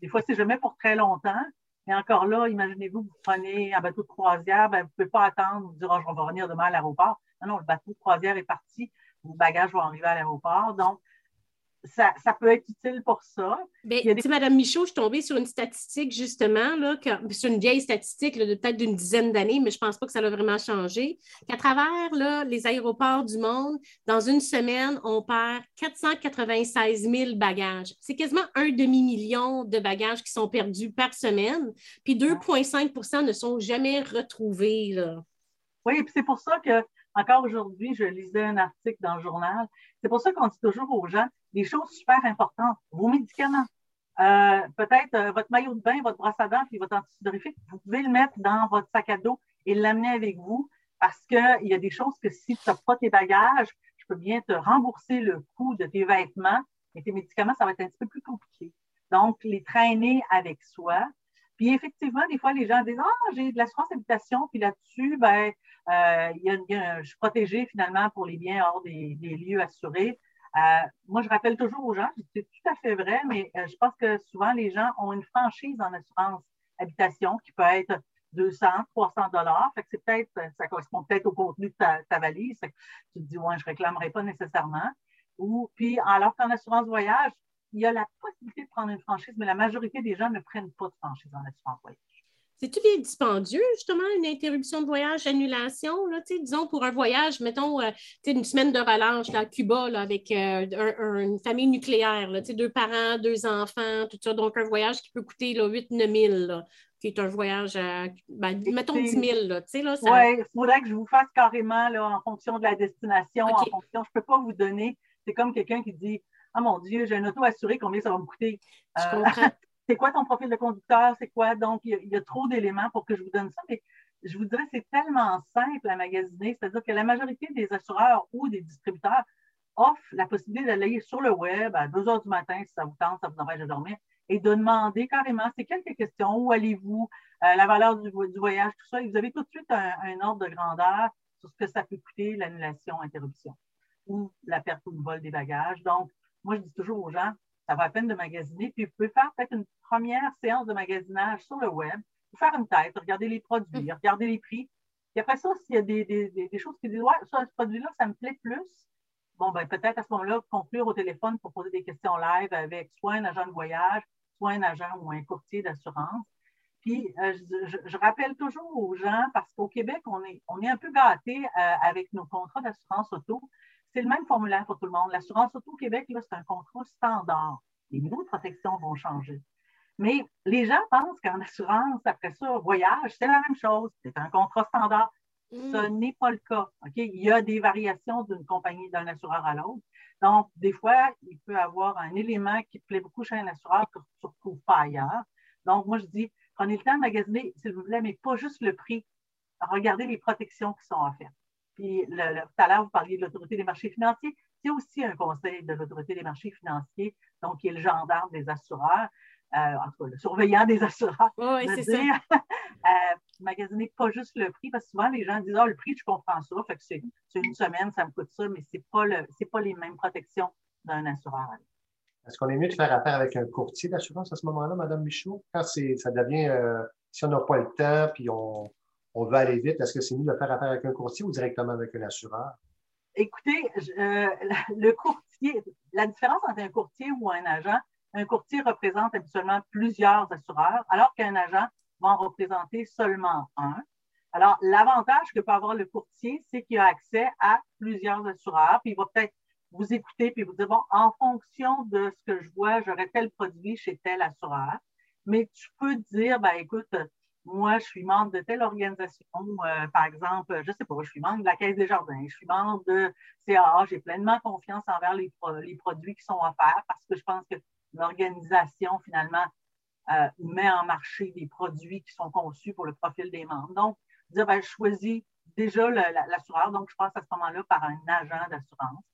Des fois, c'est jamais pour très longtemps. Mais encore là, imaginez-vous, vous prenez un bateau de croisière, ben, vous ne pouvez pas attendre, vous dire, oh, je vais revenir demain à l'aéroport. Non, non, le bateau de croisière est parti, vos bagages vont arriver à l'aéroport. Ça, peut être utile pour ça. Bien, Madame Michaud, je suis tombée sur une statistique, justement, là, sur une vieille statistique de peut-être d'une dizaine d'années, mais je ne pense pas que ça a vraiment changé, qu'à travers là, les aéroports du monde, dans une semaine, on perd 496 000 bagages. C'est quasiment un demi-million de bagages qui sont perdus par semaine, puis 2,5% ne sont jamais retrouvés. Là. Oui, et puis c'est pour ça que encore aujourd'hui, je lisais un article dans le journal. C'est pour ça qu'on dit toujours aux gens des choses super importantes. Vos médicaments. euh, peut-être euh, votre maillot de bain, votre brosse à dents, puis votre antidorifique, vous pouvez le mettre dans votre sac à dos et l'amener avec vous parce qu'il y a des choses que si tu n'as pas tes bagages, je peux bien te rembourser le coût de tes vêtements, mais tes médicaments, ça va être un petit peu plus compliqué. Donc, les traîner avec soi. Puis effectivement, des fois, les gens disent Ah, j'ai de l'assurance habitation, puis là-dessus, ben, euh, je suis protégée finalement pour les biens hors des, lieux assurés. Euh, moi, je rappelle toujours aux gens, c'est tout à fait vrai, mais euh, je pense que souvent les gens ont une franchise en assurance habitation qui peut être 200, 300 dollars. Fait que c'est peut-être, ça correspond peut-être au contenu de ta, valise. tu te dis, ouais, je ne réclamerai pas nécessairement. Ou, puis, alors qu'en assurance voyage, il y a la possibilité de prendre une franchise, mais la majorité des gens ne prennent pas de franchise en assurance voyage. C'est-tu bien dispendieux, justement, une interruption de voyage, annulation? Là, disons, pour un voyage, mettons, euh, une semaine de relâche à Cuba avec euh, une famille nucléaire, là, deux parents, deux enfants, tout ça. Donc, un voyage qui peut coûter 8-9 000, qui est un voyage, à, ben, mettons 10 000. Là, Oui, il faudrait que je vous fasse carrément là, en fonction de la destination, en fonction. Je ne peux pas vous donner. C'est comme quelqu'un qui dit Ah mon Dieu, j'ai un auto assuré, combien ça va me coûter? Je euh, comprends. c'est quoi ton profil de conducteur, c'est quoi? Donc, il y, a, trop d'éléments pour que je vous donne ça. Mais je vous dirais, c'est tellement simple à magasiner, c'est-à-dire que la majorité des assureurs ou des distributeurs offrent la possibilité d'aller sur le web à 2 heures du matin, si ça vous tente, ça vous empêche de dormir, et de demander carrément, c'est quelques questions, où allez-vous, euh, la valeur du, voyage, tout ça, et vous avez tout de suite un, ordre de grandeur sur ce que ça peut coûter l'annulation, interruption ou la perte ou le vol des bagages. Donc, moi, je dis toujours aux gens, ça va à peine de magasiner. Puis vous pouvez faire peut-être une première séance de magasinage sur le web, faire une tête, regarder les produits, mm. regarder les prix. Puis après ça, s'il y a des, choses qui disent Ouais, ça, ce produit-là, ça me plaît plus, bon, ben peut-être à ce moment-là, conclure au téléphone pour poser des questions live avec soit un agent de voyage, soit un agent ou un courtier d'assurance. Puis, euh, je, rappelle toujours aux gens, parce qu'au Québec, on est, on est un peu gâté euh, avec nos contrats d'assurance auto. C'est le même formulaire pour tout le monde. L'assurance auto au Québec, c'est un contrat standard. Les niveaux de protection vont changer. Mais les gens pensent qu'en assurance, après ça, voyage, c'est la même chose. C'est un contrat standard. Mm. Ce n'est pas le cas. Il y a des variations d'une compagnie, d'un assureur à l'autre. Donc, des fois, il peut y avoir un élément qui plaît beaucoup chez un assureur que tu ne retrouves pas ailleurs. Donc, moi, je dis, prenez le temps de magasiner, s'il vous plaît, mais pas juste le prix. Regardez les protections qui sont offertes. Puis le, tout à l'heure, vous parliez de l'autorité des marchés financiers. C'est aussi un conseil de l'autorité des marchés financiers, donc qui est le gendarme des assureurs, euh, en tout cas le surveillant des assureurs. Oui, c'est ça. euh, magasiner pas juste le prix, parce que souvent les gens disent Ah, le prix, je comprends ça, fait que c'est une semaine, ça me coûte ça, mais ce n'est pas, pas les mêmes protections d'un assureur. Est-ce qu'on est mieux de faire affaire avec un courtier d'assurance à ce moment-là, Mme Michaud? Quand ça devient, euh, si on n'a pas le temps, puis on, on veut aller vite, est-ce que c'est mieux de faire affaire avec un courtier ou directement avec un assureur? Écoutez, euh, le courtier, la différence entre un courtier ou un agent, un courtier représente habituellement plusieurs assureurs, alors qu'un agent va en représenter seulement un. Alors, l'avantage que peut avoir le courtier, c'est qu'il a accès à plusieurs assureurs, puis il va peut-être vous écouter puis vous dire, bon, en fonction de ce que je vois, j'aurais tel produit chez tel assureur. Mais tu peux dire, ben écoute, moi, je suis membre de telle organisation, euh, par exemple, je ne sais pas, je suis membre de la Caisse des Jardins, je suis membre de CAA, j'ai pleinement confiance envers les, produits qui sont offerts parce que je pense que l'organisation, finalement, euh, met en marché des produits qui sont conçus pour le profil des membres. Donc, dire, ben, je choisis déjà l'assureur, donc je passe à ce moment-là par un agent d'assurance.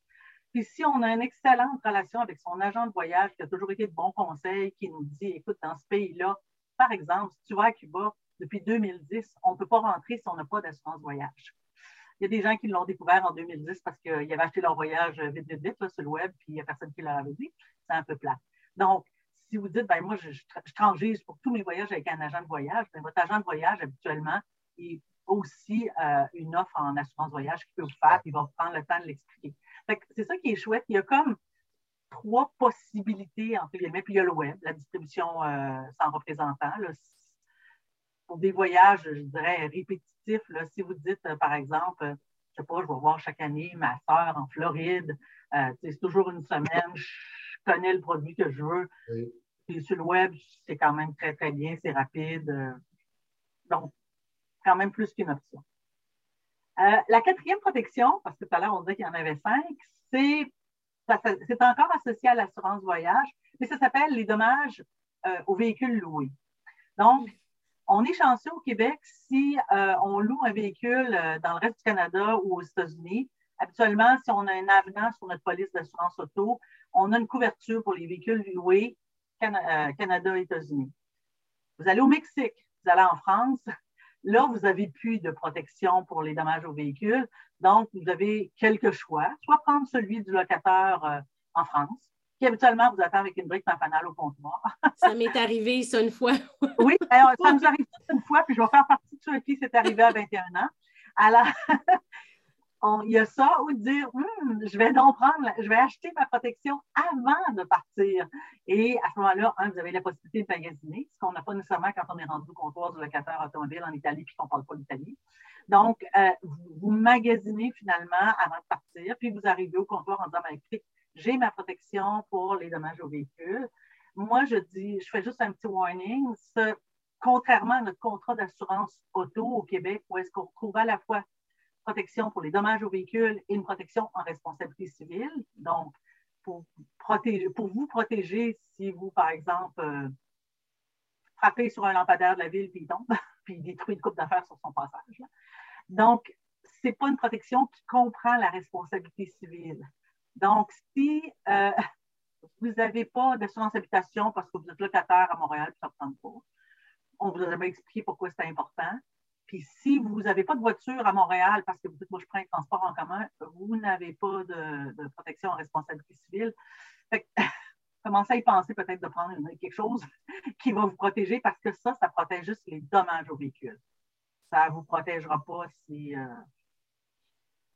Puis si on a une excellente relation avec son agent de voyage qui a toujours été de bons conseils, qui nous dit, écoute, dans ce pays-là, par exemple, si tu vas à Cuba, depuis 2010, on ne peut pas rentrer si on n'a pas d'assurance voyage. Il y a des gens qui l'ont découvert en 2010 parce qu'ils avaient acheté leur voyage vite, vite, vite sur le web, puis il n'y a personne qui leur avait dit. C'est un peu plat. Donc, si vous dites, ben moi, je, je, pour tous mes voyages avec un agent de voyage, ben, votre agent de voyage, habituellement, est aussi euh, une offre en assurance voyage qu'il peut vous faire, puis il va vous prendre le temps de l'expliquer. C'est ça qui est chouette. Il y a comme trois possibilités, entre guillemets, puis il y a le web, la distribution euh, sans représentant. Pour des voyages, je dirais, répétitifs, si vous dites, euh, par exemple, je ne sais pas, je vais voir chaque année ma soeur en Floride, euh, c'est toujours une semaine, je connais le produit que je veux. Puis sur le web, c'est quand même très, très bien, c'est rapide. donc, quand même plus qu'une option. la quatrième protection, parce que tout à l'heure, on disait qu'il y en avait cinq, c'est c'est encore associé à l'assurance voyage, mais ça s'appelle les dommages euh, aux véhicules loués. Donc, on est chanceux au Québec si euh, on loue un véhicule euh, dans le reste du Canada ou aux États-Unis. Habituellement, si on a un avenant sur notre police d'assurance auto, on a une couverture pour les véhicules loués Canada États-Unis. Vous allez au Mexique, vous allez en France, là, vous n'avez plus de protection pour les dommages aux véhicules. Donc, vous avez quelques choix. Soit prendre celui du locataire en France, qui habituellement vous attend avec une brique panfanale au comptoir. ça m'est arrivé, ça, une fois. oui, ça nous arrive une fois, puis je vais faire partie de ceux qui c'est arrivé à 21 ans. Alors, il y a ça ou dire hum, je vais donc prendre, je vais acheter ma protection avant de partir. Et à ce moment-là, vous avez la possibilité de magasiner, ce qu'on n'a pas nécessairement quand on est rendu au comptoir du locataire automobile en Italie puis qu'on ne parle pas d'Italie. Donc, euh, vous, magasinez finalement avant de partir, puis vous arrivez au comptoir en disant ben, j'ai ma protection pour les dommages au véhicule. Moi, je dis, je fais juste un petit warning. contrairement à notre contrat d'assurance auto au Québec, où est-ce qu'on retrouve à la fois protection pour les dommages au véhicule et une protection en responsabilité civile. Donc, pour vous protéger si vous, par exemple, euh, frappez sur un lampadaire de la ville puis il tombe, puis détruit une coupe d'affaires sur son passage. Donc, ce n'est pas une protection qui comprend la responsabilité civile. Donc, si euh, vous n'avez pas d'assurance habitation parce que vous êtes locataire à Montréal, ça ne tente pas, on vous a jamais expliqué pourquoi c'est important. Puis si vous n'avez pas de voiture à Montréal parce que vous dites, moi, je prends un transport en commun, vous n'avez pas de, protection en responsabilité civile. Fait commencez à y penser peut-être de prendre quelque chose qui va vous protéger parce que ça, ça protège juste les dommages au véhicule. Ça ne vous protégera pas si, euh,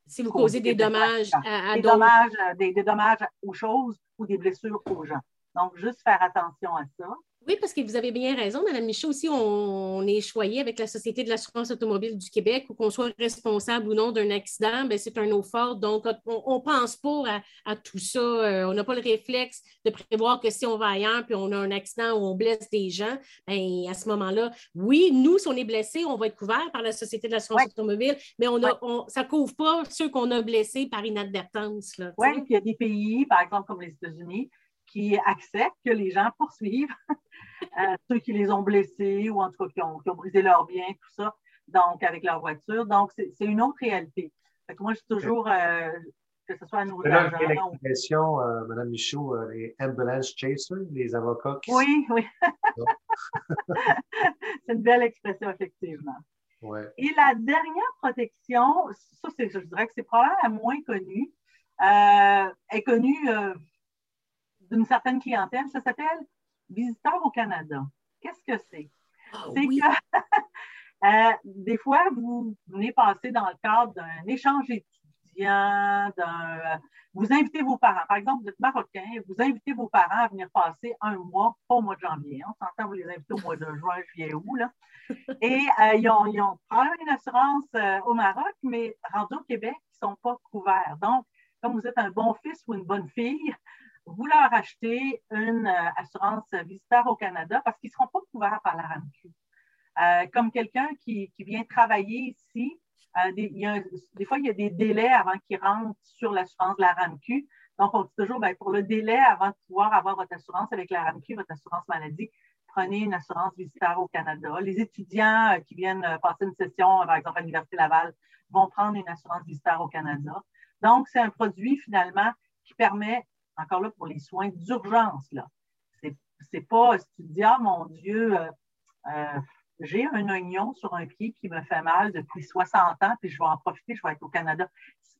si vous causez des dommages à, des dommages, euh, des, dommages aux choses ou des blessures aux gens. Donc, juste faire attention à ça. Oui, parce que vous avez bien raison, Mme Michaud. Aussi, on, est choyé avec la Société de l'assurance automobile du Québec, ou qu'on soit responsable ou non d'un accident, ben, c'est un eau fort. Donc, on ne pense pas à, tout ça. Euh, on n'a pas le réflexe de prévoir que si on va ailleurs puis on a un accident où on blesse des gens, ben, à ce moment-là, oui, nous, si on est blessé, on va être couvert par la Société de l'assurance automobile, mais on ça ne couvre pas ceux qu'on a blessés par inadvertance. Oui, puis il y a des pays, par exemple comme les États-Unis, qui acceptent que les gens poursuivent euh, ceux qui les ont blessés ou en tout cas qui ont, brisé leurs biens, tout ça, donc avec leur voiture. Donc, c'est une autre réalité. moi, je suis toujours, euh, que ce soit à nos agents... l'expression, euh, Mme Michaud, les ambulance chasers, les avocats qui... Oui, oui. c'est une belle expression, effectivement. Ouais. Et la dernière protection, ça, je dirais que c'est probablement la moins connue, euh, est connue d'une certaine clientèle. Ça s'appelle Visiteur au Canada. Qu'est-ce que c'est? Ah c'est que euh, des fois, vous venez passer dans le cadre d'un échange étudiant, d'un, vous invitez vos parents. Par exemple, vous êtes marocain, vous invitez vos parents à venir passer un mois, pas au mois de janvier. On s'entend, vous les invitez au mois de juin, juillet, août. Là. Et euh, ils, ont, ils ont une assurance euh, au Maroc, mais rendus au Québec, ils ne sont pas couverts. Donc, comme vous êtes un bon fils ou une bonne fille, vous leur achetez une euh, assurance visiteur au Canada parce qu'ils ne seront pas couverts par la RAMQ. Euh, comme quelqu'un qui, vient travailler ici, euh, des, fois, il y a des délais avant qu'ils rentrent sur l'assurance de la RAMQ. Donc, on dit toujours, ben, pour le délai avant de pouvoir avoir votre assurance avec la RAMQ, votre assurance maladie, prenez une assurance visiteur au Canada. Les étudiants qui viennent passer une session, par exemple à l'Université Laval, vont prendre une assurance visiteur au Canada. Donc, c'est un produit finalement qui permet encore là pour les soins d'urgence. Là. C'est, pas si tu te dis, ah mon Dieu, euh, euh, j'ai un oignon sur un pied qui me fait mal depuis 60 ans, puis je vais en profiter, je vais être au Canada.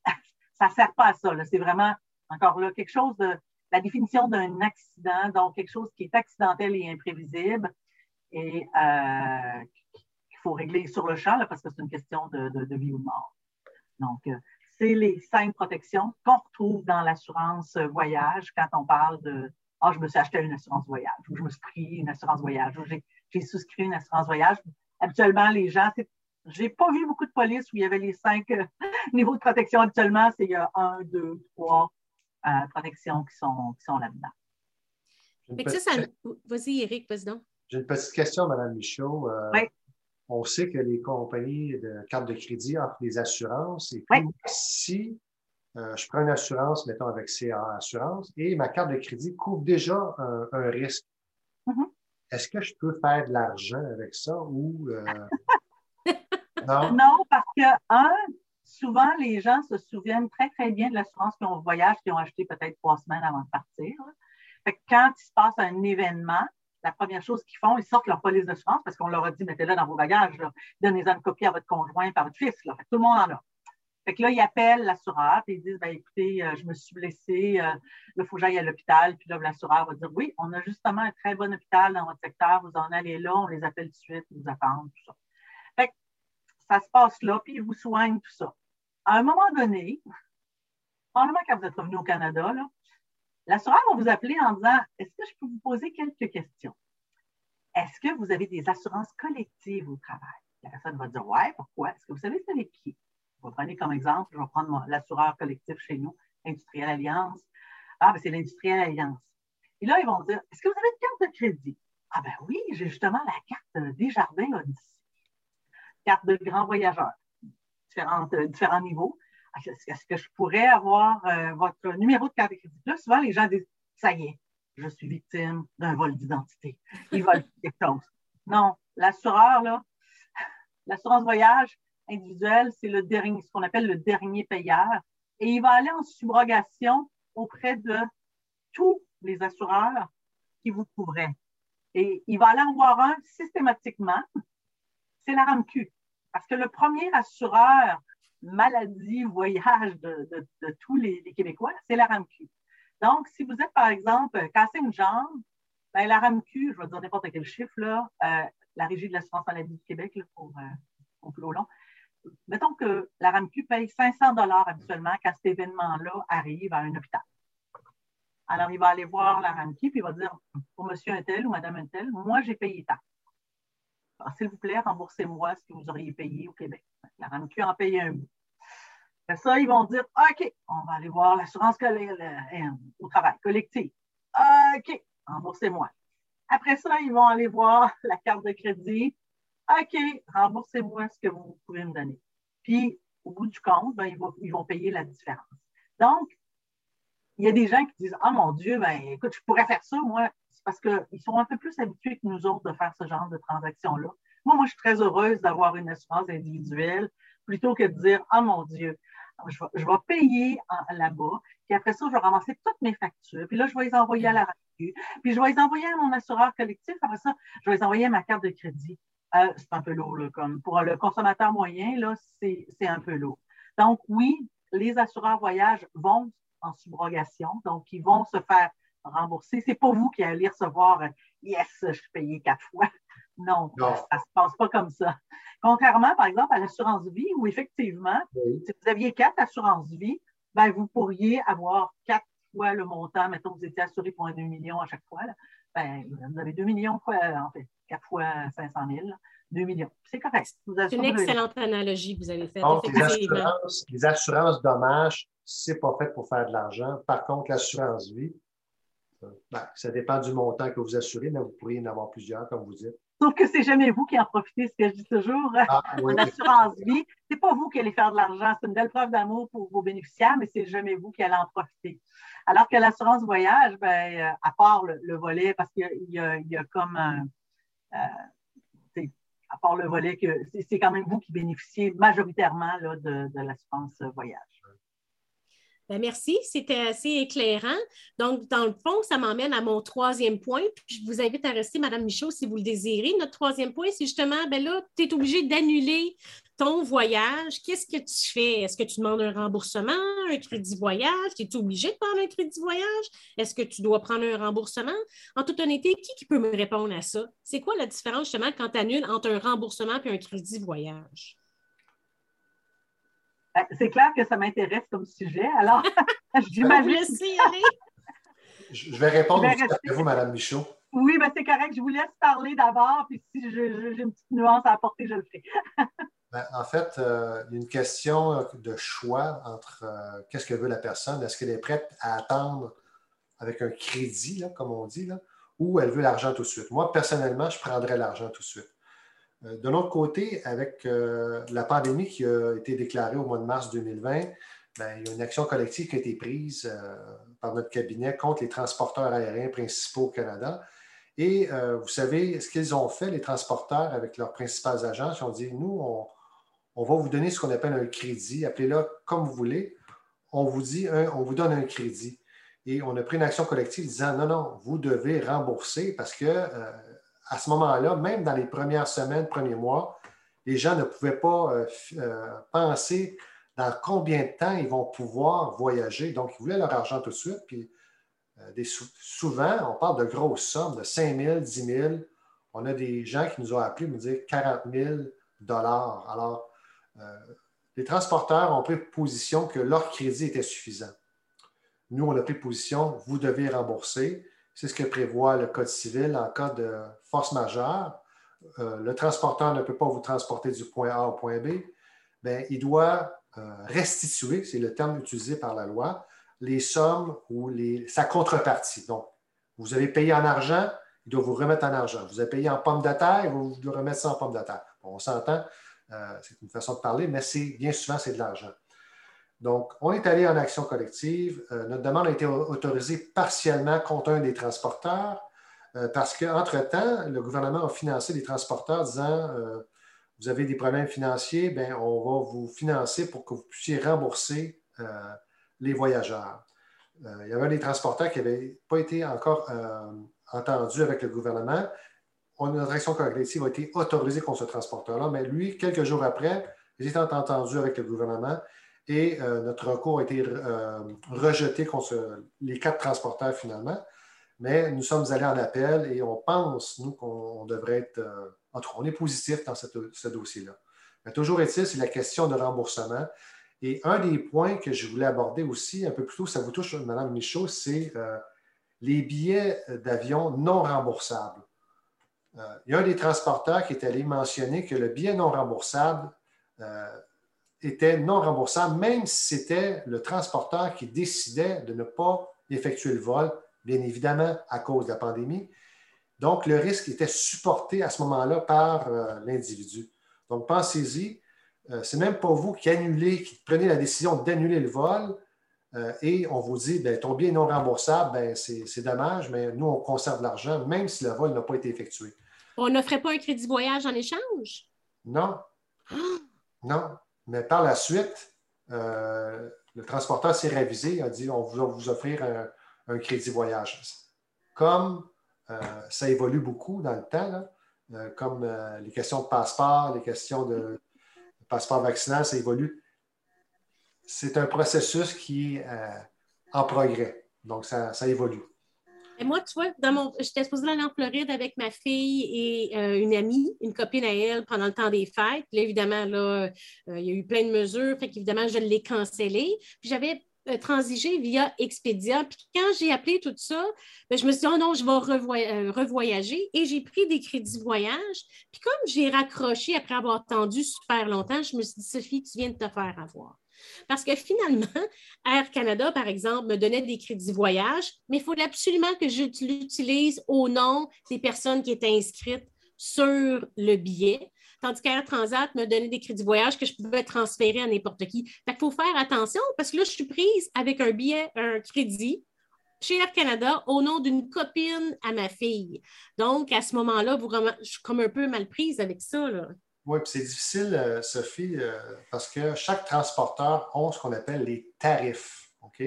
Ça ne sert pas à ça. C'est vraiment, encore là, quelque chose de la définition d'un accident, donc quelque chose qui est accidentel et imprévisible et euh, qu'il faut régler sur le champ parce que c'est une question de, de, vie ou de mort. Donc, c'est les cinq protections qu'on retrouve dans l'assurance voyage quand on parle de Ah, je me suis acheté une assurance voyage ou je me suis pris une assurance voyage ou j'ai souscrit une assurance voyage. Habituellement, les gens, j'ai pas vu beaucoup de police où il y avait les cinq euh, niveaux de protection. Habituellement, c'est il y a un, deux, trois euh, protections qui sont, qui sont là-dedans. Vas-y, Eric, vas-y J'ai une petite question, Mme Michaud. Euh, oui on sait que les compagnies de cartes de crédit offrent des assurances. Et si euh, je prends une assurance, mettons avec CA Assurance, et ma carte de crédit couvre déjà un, risque. Mm-hmm. Est-ce que je peux faire de l'argent avec ça ou euh, non? Non, parce que, un, souvent, les gens se souviennent très, très bien de l'assurance qu'ils ont voyage, qu'ils ont acheté peut-être trois semaines avant de partir. quand il se passe un événement, la première chose qu'ils font, ils sortent leur police d'assurance parce qu'on leur a dit mettez-la dans vos bagages, donnez-en une copie à votre conjoint par votre fils. Tout le monde en a. Fait que là, ils appellent l'assureur et ils disent ben, écoutez, euh, je me suis blessé, euh, il faut que j'aille à l'hôpital. Puis là, l'assureur va dire oui, on a justement un très bon hôpital dans votre secteur, vous en allez là, on les appelle tout de suite, ils vous attendent, tout ça. Fait que ça se passe là, puis ils vous soignent, tout ça. À un moment donné, probablement quand vous êtes revenu au Canada, l'assureur va vous appeler en disant Est-ce que je peux vous poser quelques questions? Est-ce que vous avez des assurances collectives au travail? La personne va dire Ouais, pourquoi? Est-ce que vous savez c'est avec qui? Vous prenez comme exemple, je vais prendre l'assureur collectif chez nous, Industriel Alliance. Ah, ben c'est l'Industriel Alliance. Et là, ils vont dire Est-ce que vous avez une carte de crédit? Ah, ben oui, j'ai justement la carte Desjardins Odyssey. Carte de grand voyageur, euh, différents niveaux. Est-ce que je pourrais avoir euh, votre numéro de carte de crédit? Là, souvent, les gens disent Ça y est, je suis victime d'un vol d'identité. Ils volent quelque chose. Non, l'assureur, là, l'assurance voyage, individuel, c'est le dernier, ce qu'on appelle le dernier payeur. Et il va aller en subrogation auprès de tous les assureurs qui vous couvraient. Et il va aller en voir un systématiquement, c'est la RAMQ. Parce que le premier assureur maladie, voyage de, tous les, Québécois, c'est la RAMQ. Donc, si vous êtes, par exemple, cassé une jambe, ben, la RAMQ, je vais dire n'importe quel chiffre, euh, la Régie de l'assurance maladie du Québec, pour, euh, pour plus long, mettons que la RAMQ paye 500 dollars habituellement quand cet événement-là arrive à un hôpital. Alors, il va aller voir la RAMQ puis il va dire pour monsieur un tel ou madame un tel, moi, j'ai payé tant. S'il vous plaît, remboursez-moi ce que vous auriez payé au Québec. La RAMQ en paye un bout. Après ça, ils vont dire OK, on va aller voir l'assurance au travail collectif. OK, remboursez-moi. Après ça, ils vont aller voir la carte de crédit. OK, remboursez-moi ce que vous pouvez me donner. Puis, au bout du compte, ben, ils, vont, payer la différence. Donc, il y a des gens qui disent Ah mon Dieu, ben, écoute, je pourrais faire ça, moi. C'est parce qu'ils sont un peu plus habitués que nous autres de faire ce genre de transactions-là. Moi, moi, je suis très heureuse d'avoir une assurance individuelle plutôt que de dire Ah mon Dieu, je vais, payer là-bas, puis après ça, je vais ramasser toutes mes factures, puis là, je vais les envoyer à la radio, puis je vais les envoyer à mon assureur collectif, après ça, je vais les envoyer à ma carte de crédit. Euh, c'est un peu lourd, là, comme pour le consommateur moyen, là, c'est, un peu lourd. Donc, oui, les assureurs voyage vont en subrogation, donc ils vont se faire rembourser. C'est pas vous qui allez recevoir Yes, je suis payé quatre fois. Non, ça ne se passe pas comme ça. Contrairement, par exemple, à l'assurance vie, où effectivement, si vous aviez quatre assurances vie, ben, vous pourriez avoir quatre fois le montant. Mettons, vous étiez assuré pour un 2 millions à chaque fois. Ben, vous avez 2 millions fois, en fait, 4 fois 500 000, 2 millions. C'est correct. C'est une excellente analogie que vous avez faite. Donc, les assurances, les assurances dommages, ce n'est pas fait pour faire de l'argent. Par contre, l'assurance vie, euh, ben, ça dépend du montant que vous assurez, mais vous pourriez en avoir plusieurs, comme vous dites. Sauf que c'est jamais vous qui en profitez, ce que je dis toujours. Ah, L'assurance vie, c'est pas vous qui allez faire de l'argent. C'est une belle preuve d'amour pour vos bénéficiaires, mais c'est jamais vous qui allez en profiter. Alors que l'assurance voyage, ben, euh, à part le, volet, parce qu'il y, y, a comme un, euh, à part le volet que c'est quand même vous qui bénéficiez majoritairement là, de, de l'assurance voyage. Ben, merci, c'était assez éclairant. Donc, dans le fond, ça m'emmène à mon troisième point. je vous invite à rester, Madame Michaud, si vous le désirez. Notre troisième point, c'est justement, ben là, tu es obligé d'annuler ton voyage. Qu'est-ce que tu fais? Est-ce que tu demandes un remboursement, un crédit voyage? Es-tu obligé de prendre un crédit voyage? Est-ce que tu dois prendre un remboursement? En toute honnêteté, qui, qui peut me répondre à ça? C'est quoi la différence justement quand tu annules entre un remboursement et un crédit voyage? Ben, c'est clair que ça m'intéresse comme sujet. Alors, j'imagine. Je vais répondre à vous, Mme Michaud. Oui, mais ben, c'est correct. Je vous laisse parler d'abord, puis si j'ai une petite nuance à apporter, je le fais. Ben, en fait, euh, il y a une question de choix entre euh, qu'est-ce que veut la personne? Est-ce qu'elle est prête à attendre avec un crédit, comme on dit, là, ou elle veut l'argent tout de suite? Moi, personnellement, je prendrais l'argent tout de suite. Euh, de l'autre côté, avec euh, la pandémie qui a été déclarée au mois de mars 2020, ben, il y a une action collective qui a été prise euh, par notre cabinet contre les transporteurs aériens principaux au Canada. Et vous savez, ce qu'ils ont fait, les transporteurs, avec leurs principales agences, ils ont dit, nous, on, va vous donner ce qu'on appelle un crédit, appelez-le comme vous voulez. On vous dit, on vous donne un crédit. Et on a pris une action collective disant, non, non, vous devez rembourser parce que à ce moment-là, même dans les premières semaines, premiers mois, les gens ne pouvaient pas penser dans combien de temps ils vont pouvoir voyager. Donc, ils voulaient leur argent tout de suite. Puis, euh, souvent, on parle de grosses sommes, de 5 000, 10 000. On a des gens qui nous ont appelés nous dire 40 000 Alors, euh, les transporteurs ont pris position que leur crédit était suffisant. Nous, on a pris position, vous devez rembourser. C'est ce que prévoit le Code civil en cas de force majeure. Euh, le transporteur ne peut pas vous transporter du point A au point B. Il doit euh, restituer, c'est le terme utilisé par la loi, les sommes ou les, sa contrepartie. Donc, vous avez payé en argent, il doit vous remettre en argent. Vous avez payé en pommes de terre, il vous remettre ça en pommes de terre. on s'entend, euh, c'est une façon de parler, mais bien souvent, c'est de l'argent. Donc, on est allé en action collective. Euh, notre demande a été autorisée partiellement contre un des transporteurs parce qu'entre-temps, le gouvernement a financé des transporteurs disant vous avez des problèmes financiers, bien, on va vous financer pour que vous puissiez rembourser euh, les voyageurs. Euh, il y avait des transporteurs qui n'avaient pas été encore euh, entendus avec le gouvernement. notre action collective a été autorisée contre ce transporteur-là, mais lui, quelques jours après, il était entendu avec le gouvernement et notre recours a été rejeté contre les quatre transporteurs finalement. Mais nous sommes allés en appel et on pense, nous, qu'on devrait être en tout cas, on est positif dans ce dossier-là. Mais toujours est-il, c'est la question de remboursement. Et un des points que je voulais aborder aussi un peu plus tôt, ça vous touche, Mme Michaud, c'est euh, les billets d'avion non remboursables. Euh, il y a un des transporteurs qui est allé mentionner que le billet non remboursable euh, était non remboursable, même si c'était le transporteur qui décidait de ne pas effectuer le vol, bien évidemment à cause de la pandémie, donc, le risque était supporté à ce moment-là par euh, l'individu. Donc, pensez-y, euh, c'est même pas vous qui annulez, qui prenez la décision d'annuler le vol euh, et on vous dit, ben, ton bien non remboursable, ben, c'est dommage, mais nous, on conserve l'argent, même si le vol n'a pas été effectué. On n'offrait pas un crédit voyage en échange? Non. Non. Mais par la suite, le transporteur s'est révisé, il a dit, on va vous offrir un, crédit voyage. Comme euh, ça évolue beaucoup dans le temps, euh, comme euh, les questions de passeport, les questions de passeport vaccinal, ça évolue. C'est un processus qui est en progrès. Donc, ça, évolue. Et moi, tu vois, dans mon, j'étais supposée aller en Floride avec ma fille et une amie, une copine à elle, pendant le temps des fêtes. Là, évidemment, là, il y a eu plein de mesures. Fait qu'évidemment, je l'ai cancellé. Puis j'avais euh, transiger via Expedia. Puis quand j'ai appelé tout ça, ben, je me suis dit, oh non, je vais euh, revoyager et j'ai pris des crédits voyage. Puis comme j'ai raccroché après avoir attendu super longtemps, je me suis dit, Sophie, tu viens de te faire avoir. Parce que finalement, Air Canada, par exemple, me donnait des crédits voyage, mais il faut absolument que je l'utilise au nom des personnes qui étaient inscrites sur le billet tandis qu'Air Transat me donnait des crédits voyage que je pouvais transférer à n'importe qui. Qu'il faut faire attention parce que là, je suis prise avec un billet, un crédit chez Air Canada au nom d'une copine à ma fille. Donc, à ce moment-là, je suis comme un peu mal prise avec ça. Oui, puis c'est difficile, euh, Sophie, euh, parce que chaque transporteur a ce qu'on appelle les tarifs. OK?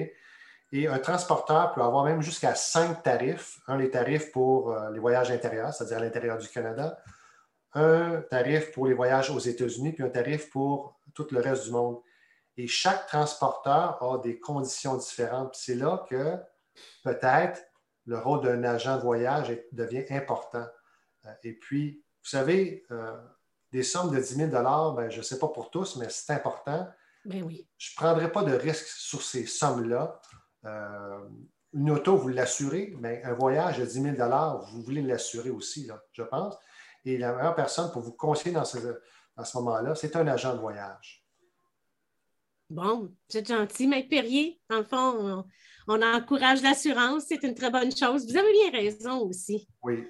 Et un transporteur peut avoir même jusqu'à cinq tarifs. Un, les tarifs pour euh, les voyages intérieurs, c'est-à-dire à l'intérieur du Canada un tarif pour les voyages aux États-Unis, puis un tarif pour tout le reste du monde. Et chaque transporteur a des conditions différentes. C'est là que peut-être le rôle d'un agent de voyage devient important. Et puis, vous savez, des sommes de 10 000 ben, je ne sais pas pour tous, mais c'est important. Ben oui. Je ne prendrai pas de risque sur ces sommes-là. Euh, une auto, vous l'assurez, mais un voyage de 10 000 vous voulez l'assurer aussi, je pense. Et la meilleure personne pour vous conseiller dans ce, à ce moment-là, c'est un agent de voyage. Bon, c'est gentil, Maître Perrier. Dans le fond, on, encourage l'assurance, c'est une très bonne chose. Vous avez bien raison aussi. Oui.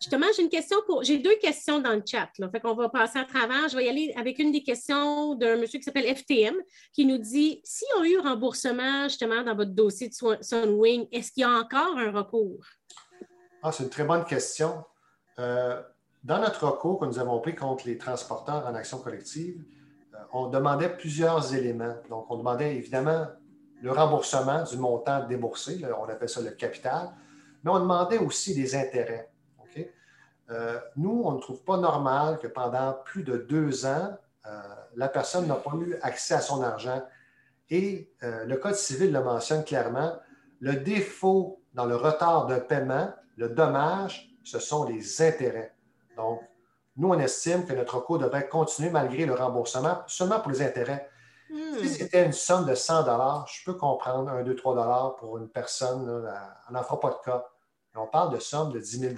Justement, j'ai une question pour. J'ai deux questions dans le chat. Là. Fait qu'on va passer à travers. Je vais y aller avec une des questions d'un monsieur qui s'appelle FTM qui nous dit s'il y a eu remboursement justement dans votre dossier de Sunwing, est-ce qu'il y a encore un recours? Ah, c'est une très bonne question. Euh, dans notre recours que nous avons pris contre les transporteurs en action collective, euh, on demandait plusieurs éléments. Donc, on demandait évidemment le remboursement du montant déboursé, on appelle ça le capital, mais on demandait aussi des intérêts. Euh, nous, on ne trouve pas normal que pendant plus de deux ans, euh, la personne n'a pas eu accès à son argent. Et euh, le Code civil le mentionne clairement, le défaut dans le retard de paiement, le dommage, ce sont les intérêts. Donc, nous, on estime que notre recours devrait continuer malgré le remboursement, seulement pour les intérêts. Hmm. Si c'était une somme de 100 je peux comprendre 1, 2, 3 pour une personne, on n'en fera pas de cas. on parle de sommes de 10 000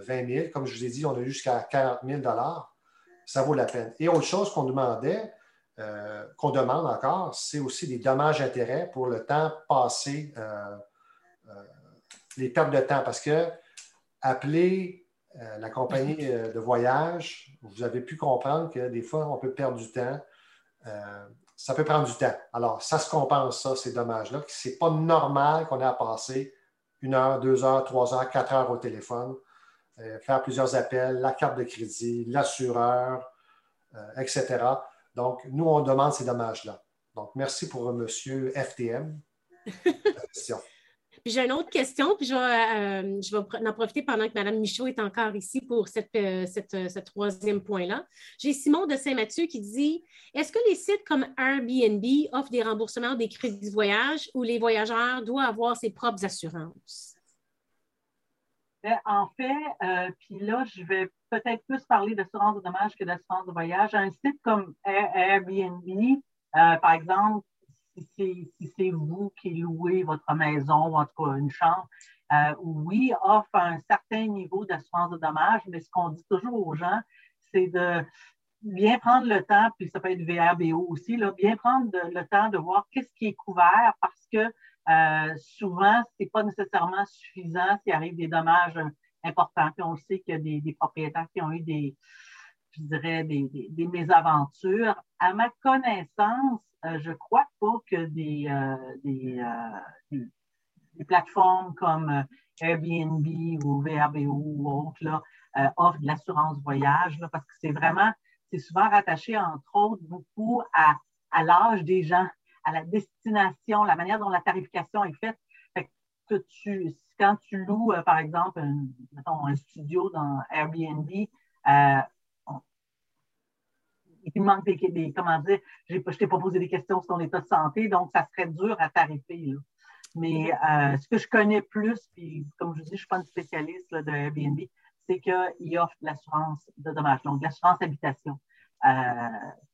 20 000. Comme je vous ai dit, on a eu jusqu'à 40 000 Ça vaut la peine. Et autre chose qu'on demandait, euh, qu'on demande encore, c'est aussi des dommages-intérêts pour le temps passé, euh, euh, les pertes de temps. Parce que appeler la compagnie de voyage, vous avez pu comprendre que des fois, on peut perdre du temps. ça peut prendre du temps. Alors, ça se compense, ça, ces dommages-là. Ce n'est pas normal qu'on ait à passer une heure, deux heures, trois heures, quatre heures au téléphone euh, faire plusieurs appels, la carte de crédit, l'assureur, euh, etc. Donc, nous, on demande ces dommages-là. Donc, merci pour M. FTM. Puis j'ai une autre question, puis je vais, euh, je vais, en profiter pendant que Mme Michaud est encore ici pour cette, ce troisième point-là. J'ai Simon de Saint-Mathieu qui dit Est-ce que les sites comme Airbnb offrent des remboursements des crédits de voyage ou les voyageurs doivent avoir ses propres assurances? Ben, en fait, euh, puis là, je vais peut-être plus parler d'assurance de dommages que d'assurance de voyage. Un site comme Airbnb, euh, par exemple, si c'est vous qui louez votre maison ou en tout cas une chambre, euh, oui, offre un certain niveau d'assurance de dommages, mais ce qu'on dit toujours aux gens, c'est de bien prendre le temps, puis ça peut être VRBO aussi, là, bien prendre le temps de voir qu'est-ce qui est couvert parce que euh, souvent, ce n'est pas nécessairement suffisant s'il arrive des dommages importants. Puis on sait qu'il y a des, propriétaires qui ont eu des, je dirais, des, mésaventures. À ma connaissance, euh, je ne crois pas que des, euh, plateformes comme Airbnb ou VRBO ou autres offrent de l'assurance voyage parce que c'est vraiment, c'est souvent rattaché, entre autres, beaucoup à l'âge des gens à la destination, la manière dont la tarification est faite. que quand tu loues, euh, par exemple, un, studio dans Airbnb, euh, il manque des, comment dire, je t'ai pas posé des questions sur ton état de santé, donc ça serait dur à tarifer. Mais euh, ce que je connais plus, puis comme je vous dis, je ne suis pas une spécialiste de Airbnb, c'est qu'il offre l'assurance de dommages, donc l'assurance habitation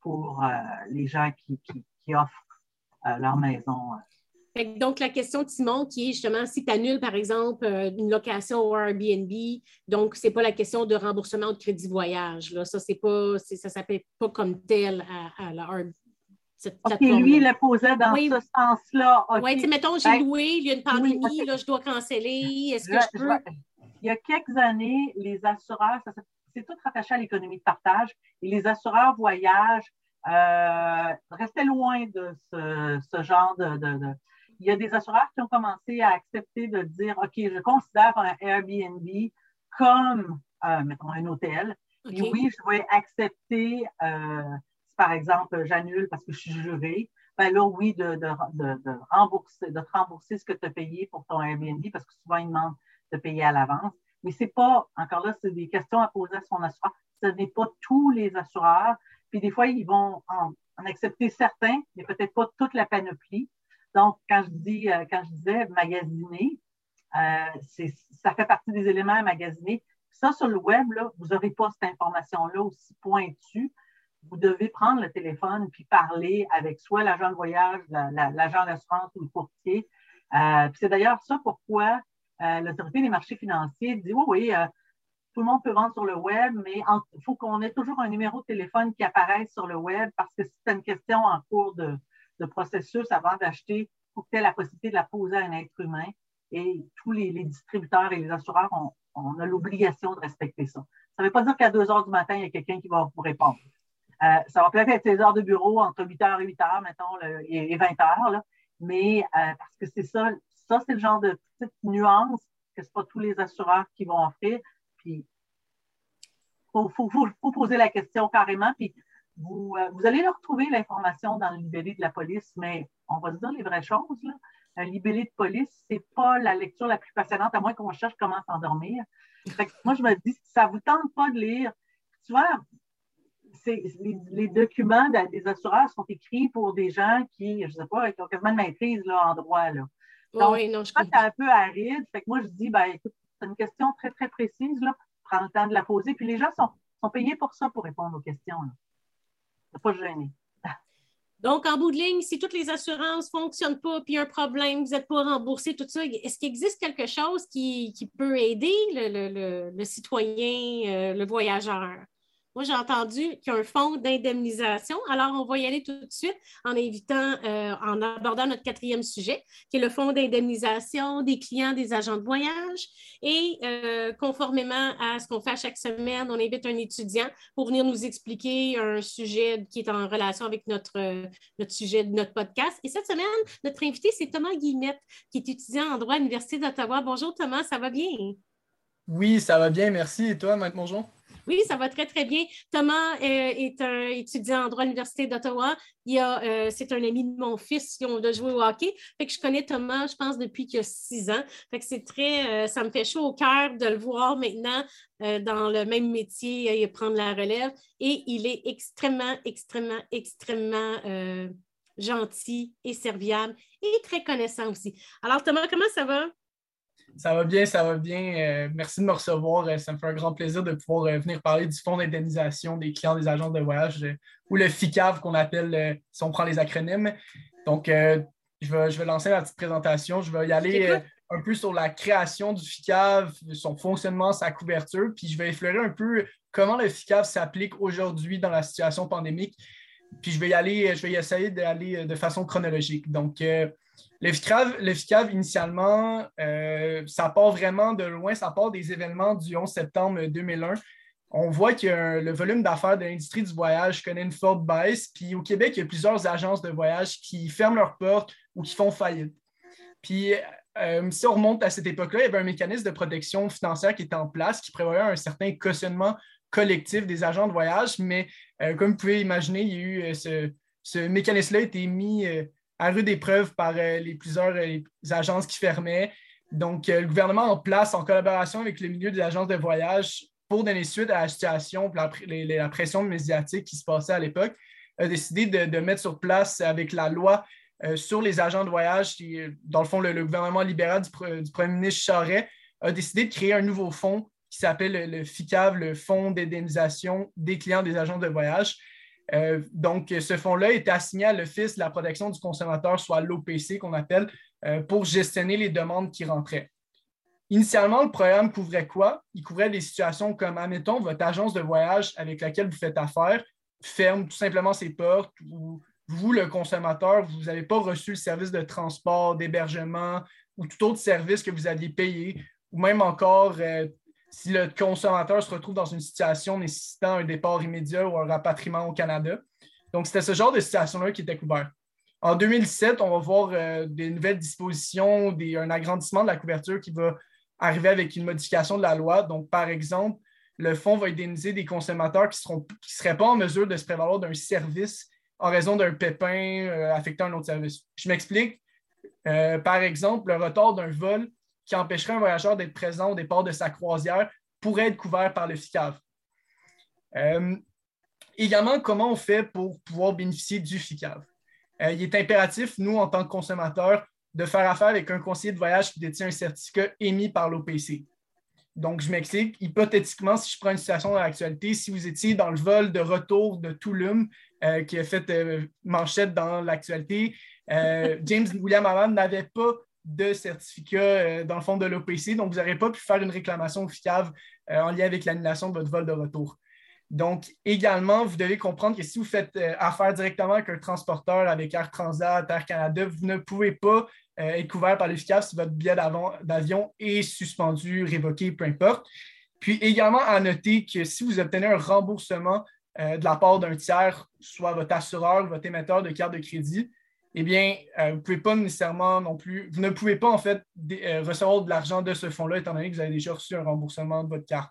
pour les gens qui offrent leur maison. Donc, la question de Simon, qui est justement si tu annules, par exemple, euh, une location au Airbnb, donc, ce n'est pas la question de remboursement de crédit voyage. Là. Ça, c'est pas, ça ne s'appelle pas comme tel à, la cette lui, il le posait dans ce sens-là. Oui, mettons, j'ai loué, il y a une pandémie, là, je dois canceller. Est-ce que je, peux? il y a quelques années, les assureurs, c'est tout rattaché à l'économie de partage, et les assureurs voyage euh, restez loin de ce, genre de, Il y a des assureurs qui ont commencé à accepter de dire OK, je considère un Airbnb comme, euh, mettons, un hôtel. Et oui, je vais accepter, euh, si par exemple, j'annule parce que je suis juré, ben là, oui, de, rembourser, de te rembourser ce que tu as payé pour ton Airbnb parce que souvent, ils demandent de payer à l'avance. Mais ce n'est pas, encore là, c'est des questions à poser à son assureur. Ce n'est pas tous les assureurs puis des fois, ils vont en, accepter certains, mais peut-être pas toute la panoplie. Donc, quand je dis, euh, quand je disais magasiner, euh, ça fait partie des éléments à magasiner. Ça, sur le web, là, vous n'aurez pas cette information-là aussi pointue. Vous devez prendre le téléphone puis parler avec soit l'agent de voyage, l'agent d'assurance ou le courtier. Euh, c'est d'ailleurs ça pourquoi l'autorité des marchés financiers dit oui, oui, tout le monde peut vendre sur le web, mais il faut qu'on ait toujours un numéro de téléphone qui apparaisse sur le web parce que si tu as une question en cours de, processus avant d'acheter, il faut que tu aies la possibilité de la poser à un être humain. et tous les, distributeurs et les assureurs, ont, on a l'obligation de respecter ça. Ça ne veut pas dire qu'à 2 heures du matin, il y a quelqu'un qui va vous répondre. Euh, ça va peut-être être ses heures de bureau entre 8 h et 8 h, mettons, et, 20 h, mais euh, parce que c'est ça, ça, c'est le genre de petite nuance que ce pas tous les assureurs qui vont offrir. Puis, il faut, poser la question carrément. Puis, vous, euh, vous allez leur trouver l'information dans le libellé de la police, mais on va se dire les vraies choses. Là. Un libellé de police, ce n'est pas la lecture la plus passionnante, à moins qu'on cherche comment s'endormir. moi, je me dis, si ça ne vous tente pas de lire, tu vois, les, documents des assureurs sont écrits pour des gens qui, je ne sais pas, qui ont quasiment une maîtrise là, en droit. Là. Donc, oui, non, je c'est un peu aride. Fait que moi, je dis, ben, écoute, c'est une question très, très précise. Là. Prends le temps de la poser. Puis les gens sont, sont payés pour ça, pour répondre aux questions. Ne pas gêner. Donc, en bout de ligne, si toutes les assurances ne fonctionnent pas, puis un problème, vous n'êtes pas remboursé, tout ça, est-ce qu'il existe quelque chose qui, peut aider le, citoyen, euh, le voyageur? Moi, j'ai entendu qu'il y a un fonds d'indemnisation. Alors, on va y aller tout de suite en invitant, euh, en abordant notre quatrième sujet, qui est le fonds d'indemnisation des clients des agents de voyage. Et euh, conformément à ce qu'on fait chaque semaine, on invite un étudiant pour venir nous expliquer un sujet qui est en relation avec notre, euh, notre sujet de notre podcast. Et cette semaine, notre invité, c'est Thomas Guillemette, qui est étudiant en droit à l'Université d'Ottawa. Bonjour Thomas, ça va bien? Oui, ça va bien, merci. Et toi, Maître Mongeon? Oui, ça va très, très bien. Thomas euh, est un étudiant en droit à l'Université d'Ottawa. Euh, c'est un ami de mon fils qui a joué au hockey. Fait je connais Thomas, je pense, depuis qu'il a six ans. Très, euh, ça me fait chaud au cœur de le voir maintenant dans le même métier et prendre la relève. Et il est extrêmement, extrêmement, extrêmement gentil et serviable et très connaissant aussi. Alors, Thomas, comment ça va? Ça va bien, ça va bien. Euh, merci de me recevoir. Euh, ça me fait un grand plaisir de pouvoir euh, venir parler du Fonds d'indemnisation des clients des agences de voyage ou le FICAV qu'on appelle si on prend les acronymes. Donc, je, vais, je vais lancer la petite présentation. Je vais y aller un peu sur la création du FICAV, son fonctionnement, sa couverture, puis je vais effleurer un peu comment le FICAV s'applique aujourd'hui dans la situation pandémique. Puis je vais y aller, je vais essayer d'aller de façon chronologique. Donc, le FICAV, initialement, euh, ça part vraiment de loin, ça part des événements du 11 septembre 2001. On voit que le volume d'affaires de l'industrie du voyage connaît une forte baisse. Puis au Québec, il y a plusieurs agences de voyage qui ferment leurs portes ou qui font faillite. Puis euh, si on remonte à cette époque-là, il y avait un mécanisme de protection financière qui était en place, qui prévoyait un certain cautionnement collectif des agents de voyage. Mais euh, comme vous pouvez imaginer, il y a eu ce, ce mécanisme-là a été mis à rude épreuve par euh, les plusieurs euh, agences qui fermaient. Donc, euh, le gouvernement en place, en collaboration avec le milieu des agences de voyage, pour donner suite à la situation, la, la pression médiatique qui se passait à l'époque, a décidé de, mettre sur place avec la loi sur les agents de voyage, qui, dans le fond, le, gouvernement libéral du, premier ministre Charest a décidé de créer un nouveau fonds qui s'appelle le, FICAV, le Fonds d'indemnisation des clients des agents de voyage. Euh, donc, ce fonds-là est assigné à l'Office de la protection du consommateur, soit l'OPC qu'on appelle, euh, pour gestionner les demandes qui rentraient. Initialement, le programme couvrait quoi? Il couvrait des situations comme, admettons, votre agence de voyage avec laquelle vous faites affaire ferme tout simplement ses portes ou vous, le consommateur, vous n'avez pas reçu le service de transport, d'hébergement ou tout autre service que vous aviez payé, ou même encore euh, si le consommateur se retrouve dans une situation nécessitant un départ immédiat ou un rapatriement au Canada. Donc, c'était ce genre de situation-là qui était couvert. En 2017, on va voir euh, des nouvelles dispositions, un agrandissement de la couverture qui va arriver avec une modification de la loi. Donc, par exemple, le fonds va indemniser des consommateurs qui ne seraient pas en mesure de se prévaloir d'un service en raison d'un pépin euh, affectant un autre service. Je m'explique. Euh, par exemple, le retard d'un vol qui empêcherait un voyageur d'être présent au départ de sa croisière pourrait être couvert par le FICAV. Euh, également, comment on fait pour pouvoir bénéficier du FICAV? Euh, il est impératif, nous, en tant que consommateurs, de faire affaire avec un conseiller de voyage qui détient un certificat émis par l'OPC. Donc, je m'explique. Hypothétiquement, si je prends une situation dans l'actualité, si vous étiez dans le vol de retour de Touloum, euh, qui a fait manchette dans l'actualité, James William Allen n'avait pas de certificat euh, dans le fond de l'OPC. Donc, vous n'aurez pas pu faire une réclamation au FICAV euh, en lien avec l'annulation de votre vol de retour. Donc, également, vous devez comprendre que si vous faites euh, affaire directement avec un transporteur, avec Air Transat, Air Canada, vous ne pouvez pas être couvert par l'efficace si votre billet d'avion est suspendu, révoqué, peu importe. Puis également à noter que si vous obtenez un remboursement de la part d'un tiers, soit votre assureur, votre émetteur de carte de crédit, eh bien, euh, vous ne pouvez pas nécessairement non plus, vous ne pouvez pas en fait euh, recevoir de l'argent de ce fonds-là, étant donné que vous avez déjà reçu un remboursement de votre carte.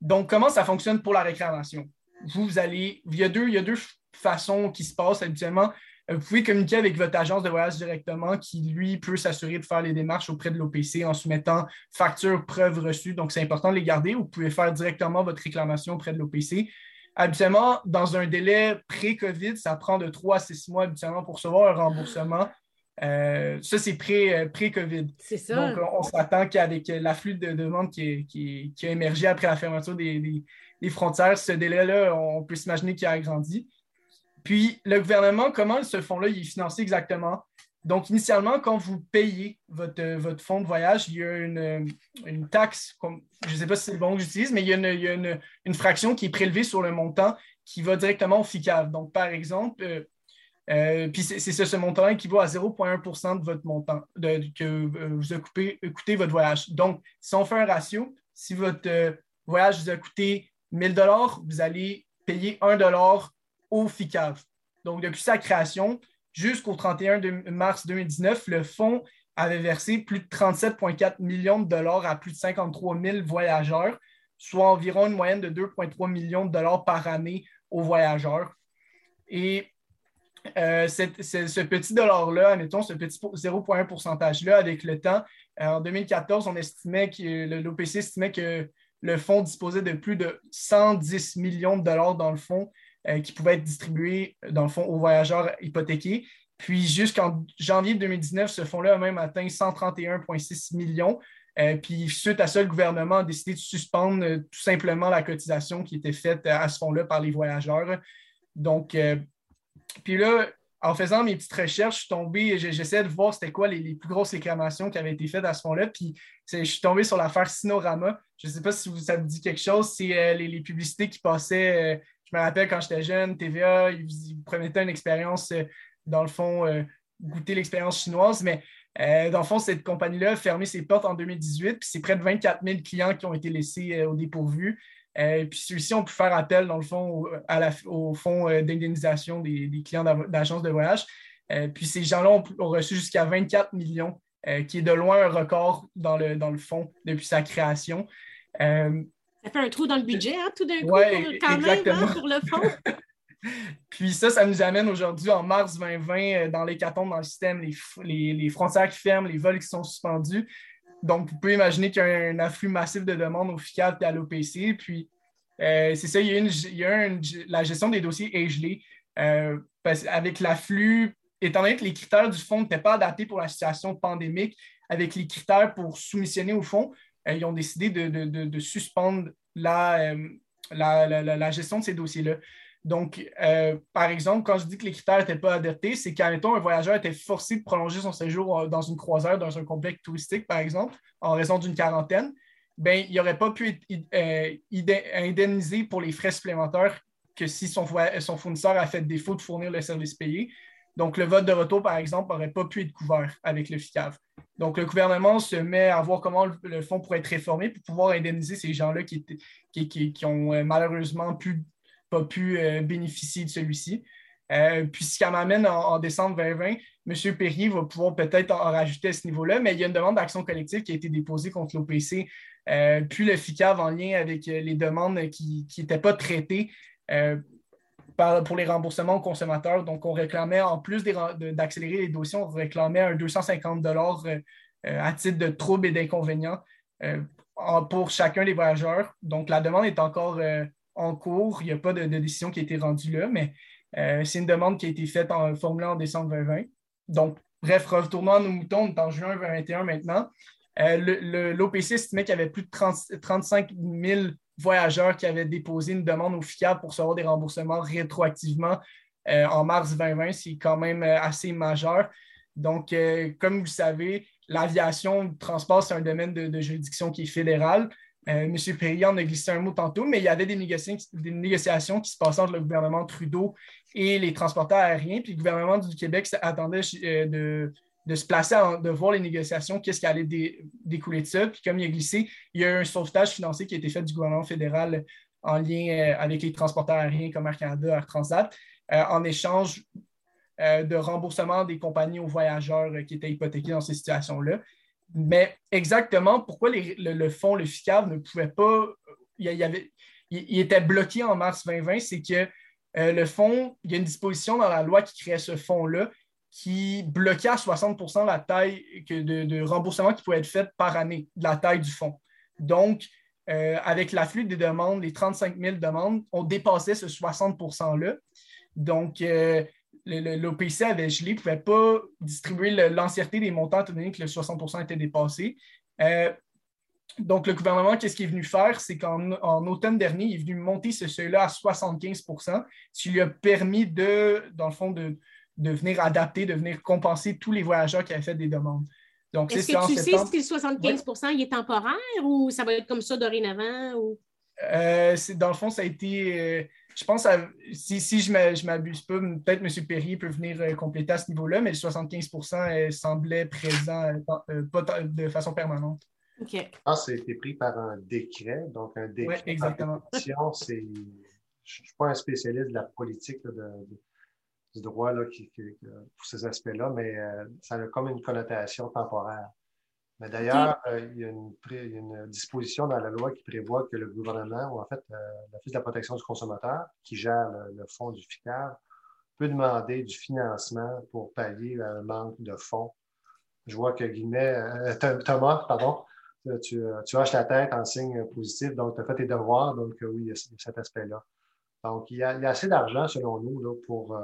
Donc, comment ça fonctionne pour la réclamation? Vous, allez, il y, a deux, façons qui se passent habituellement. Vous pouvez communiquer avec votre agence de voyage directement qui, lui, peut s'assurer de faire les démarches auprès de l'OPC en soumettant facture, preuve reçue. Donc, c'est important de les garder. Vous pouvez faire directement votre réclamation auprès de l'OPC. Habituellement, dans un délai pré-COVID, ça prend de 3 à 6 mois habituellement pour recevoir un remboursement. Euh, ça, c'est euh, pré-COVID. c'est ça. Donc, on, s'attend qu'avec l'afflux de demandes qui, a émergé après la fermeture des, frontières, ce délai-là, on peut s'imaginer qu'il a agrandi. Puis, le gouvernement, comment ce fonds-là est financé exactement? Donc, initialement, quand vous payez votre, votre fonds de voyage, il y a une, taxe, je ne sais pas si c'est le bon que j'utilise, mais il y a, une, fraction qui est prélevée sur le montant qui va directement au FICAV. Donc, par exemple, euh, euh, puis c'est ce, montant qui vaut à 0,1% de votre montant que euh, vous a coûté, votre voyage. Donc, si on fait un ratio, si votre voyage vous a coûté 1000 vous allez payer 1 au FICAV. Donc, depuis sa création jusqu'au 31 mars 2019, le fonds avait versé plus de 37,4 millions de dollars à plus de 53 000 voyageurs, soit environ une moyenne de 2,3 millions de dollars par année aux voyageurs. Et euh, ce petit dollar-là, admettons, ce petit 0,1 pourcentage-là, avec le temps, euh, en 2014, on estimait que l'OPC estimait que le fonds disposait de plus de 110 millions de dollars dans le fonds qui pouvaient être distribués, dans le fond, aux voyageurs hypothéqués. Puis jusqu'en janvier 2019, ce fonds-là a même atteint 131,6 millions. Euh, puis suite à ça, le gouvernement a décidé de suspendre euh, tout simplement la cotisation qui était faite à ce fonds-là par les voyageurs. Donc, puis là, en faisant mes petites recherches, je suis tombé, j'essaie de voir c'était quoi les, plus grosses réclamations qui avaient été faites à ce fonds-là. Puis je suis tombé sur l'affaire Sinorama. Je ne sais pas si ça vous dit quelque chose. C'est les, publicités qui passaient je me rappelle quand j'étais jeune, TVA, ils vous promettaient une expérience, euh, dans le fond, euh, goûter l'expérience chinoise, mais euh, dans le fond, cette compagnie-là a fermé ses portes en 2018, puis c'est près de 24 000 clients qui ont été laissés au dépourvu. puis ceux-ci ont pu faire appel, dans le fond, au, fonds d'indemnisation des, clients d'agences de voyage. puis ces gens-là ont, reçu jusqu'à 24 millions, qui est de loin un record dans le, dans le fonds depuis sa création. Ça fait un trou dans le budget, hein, tout d'un coup, quand même, hein, pour le fond. Puis ça, ça nous amène aujourd'hui, en mars 2020, euh, dans l'hécatombe dans le système, les, les, frontières qui ferment, les vols qui sont suspendus. Donc, vous pouvez imaginer qu'il y a un afflux massif de demandes au FICAP et à l'OPC. Puis, euh, c'est ça, il y a, une, il y a la gestion des dossiers est gelée. Euh, avec l'afflux, étant donné que les critères du fonds n'étaient pas adaptés pour la situation pandémique, avec les critères pour soumissionner au fonds, ils ont décidé de, suspendre euh, la, la, gestion de ces dossiers-là. Donc, euh, par exemple, quand je dis que les critères n'étaient pas adaptés, c'est qu'un un voyageur était forcé de prolonger son séjour dans une croisière, dans un complexe touristique, par exemple, en raison d'une quarantaine, ben, il n'aurait pas pu être indemnisé pour les frais supplémentaires que si son, son fournisseur a fait défaut de fournir le service payé. Donc, le vote de retour, par exemple, n'aurait pas pu être couvert avec le FICAV. Donc, le gouvernement se met à voir comment le, fonds pourrait être réformé pour pouvoir indemniser ces gens-là qui, qui, ont euh, malheureusement pas pu euh, bénéficier de celui-ci. Euh, puis, ce qui m'amène en, décembre 2020, M. Perry va pouvoir peut-être en, rajouter à ce niveau-là, mais il y a une demande d'action collective qui a été déposée contre l'OPC, puis le FICAV en lien avec les demandes qui n'étaient pas traitées pour les remboursements aux consommateurs. Donc, on réclamait, en plus d'accélérer les dossiers, on réclamait un 250 dollars euh, euh, à titre de troubles et d'inconvénients euh, pour chacun des voyageurs. Donc, la demande est encore en cours. Il n'y a pas de, décision qui a été rendue là, mais c'est une demande qui a été faite en formulée en décembre 2020. Donc, bref, retournons à nos moutons, on est en juin 2021 maintenant. L'OPC estimait qu'il y avait plus de 35 000 voyageurs qui avaient déposé une demande au FICA pour recevoir des remboursements rétroactivement euh, en mars 2020. C'est quand même euh, assez majeur. Donc, euh, comme vous le savez, l'aviation, le transport, c'est un domaine de, juridiction qui est fédéral. M. Perrier en a glissé un mot tantôt, mais il y avait des négociations, qui se passaient entre le gouvernement Trudeau et les transporteurs aériens. Puis le gouvernement du Québec attendait de, se placer, de voir les négociations, qu'est-ce qui allait découler de ça. Puis comme il a glissé, il y a eu un sauvetage financier qui a été fait du gouvernement fédéral en lien avec les transporteurs aériens comme Air Canada, Air Transat, en échange euh, de remboursement des compagnies aux voyageurs euh, qui étaient hypothéqués dans ces situations-là. Mais exactement pourquoi le, fonds, le FICAV, ne pouvait pas. Il, avait, il, était bloqué en mars 2020, c'est que euh, le fonds, il y a une disposition dans la loi qui créait ce fonds-là qui bloquait à 60 la taille de, remboursement qui pouvait être fait par année, de la taille du fonds. Donc, avec l'afflux des demandes, les 35 000 demandes, on dépassait ce 60 %-là. Donc, l'OPC avait gelé, ne pouvait pas distribuer l'entièreté des montants étant donné que le 60% était dépassé. Euh, donc, le gouvernement, qu'est-ce qu'il est venu faire? C'est qu'en automne dernier, il est venu monter ce seuil-là à 75 ce qui lui a permis de, dans le fond, de, venir adapter, de venir compenser tous les voyageurs qui avaient fait des demandes. Donc, Est-ce que tu sais si le 75 il est temporaire ou ça va être comme ça dorénavant? Ou... Euh, dans le fond, ça a été. Euh, je pense, à, si, si je ne m'abuse pas, peut-être M. Perrier peut venir euh, compléter à ce niveau-là, mais le 75% euh, semblait présent euh, pas de façon permanente. OK. Que été pris par un décret. Donc, un décret. Oui, exactement. je ne suis pas un spécialiste de la politique du droit là, qui, pour ces aspects-là, mais ça a comme une connotation temporaire. Mais d'ailleurs, euh, il, y a une, disposition dans la loi qui prévoit que le gouvernement, ou en fait, euh, l'Office de la protection du consommateur, qui gère le, fonds du FICAR, peut demander du financement pour pallier un manque de fonds. Je vois que Guillemets, euh, Thomas, pardon, tu, tu hoches la tête en signe positif, donc tu as fait tes devoirs, donc oui, il y a, cet aspect-là. Donc, il y, a, assez d'argent, selon nous, là, pour.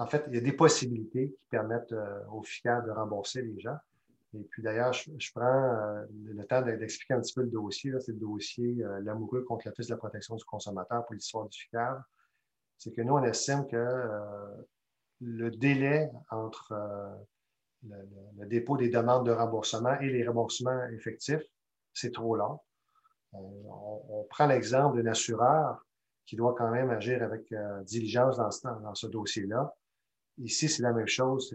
En fait, il y a des possibilités qui permettent au FICAR de rembourser les gens. Et puis d'ailleurs, je, prends euh, le temps d'expliquer un petit peu le dossier. C'est le dossier euh, L'amoureux contre l'Office de la protection du consommateur pour l'histoire du FICAR. C'est que nous, on estime que euh, le délai entre le, dépôt des demandes de remboursement et les remboursements effectifs, c'est trop long. On, prend l'exemple d'un assureur qui doit quand même agir avec diligence dans ce dossier-là. Ici, c'est la même chose.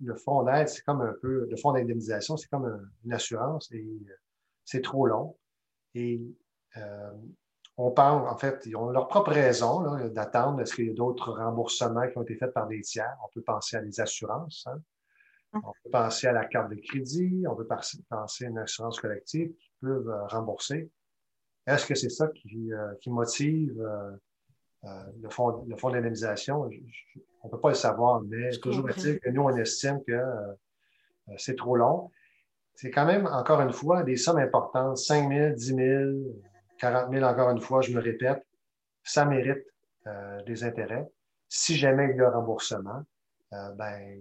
Le, fonds d'aide, c'est comme un peu, le fonds d'indemnisation, c'est comme une assurance et euh, c'est trop long. Et euh, on parle, en fait, ils ont leur propre raison d'attendre. Est-ce qu'il y a d'autres remboursements qui ont été faits par des tiers? On peut penser à des assurances. Hein. Hum. On peut penser à la carte de crédit. On peut penser à une assurance collective qui peuvent euh, rembourser. Est-ce que c'est ça qui, motive le fonds, le fonds d'indemnisation? On ne peut pas le savoir, mais toujours est-il que nous, on estime que euh, euh, c'est trop long. C'est quand même, encore une fois, des sommes importantes. 5 000, 10 000, 40 000, encore une fois, je me répète, ça mérite euh, des intérêts. Si jamais il y a remboursement, ben,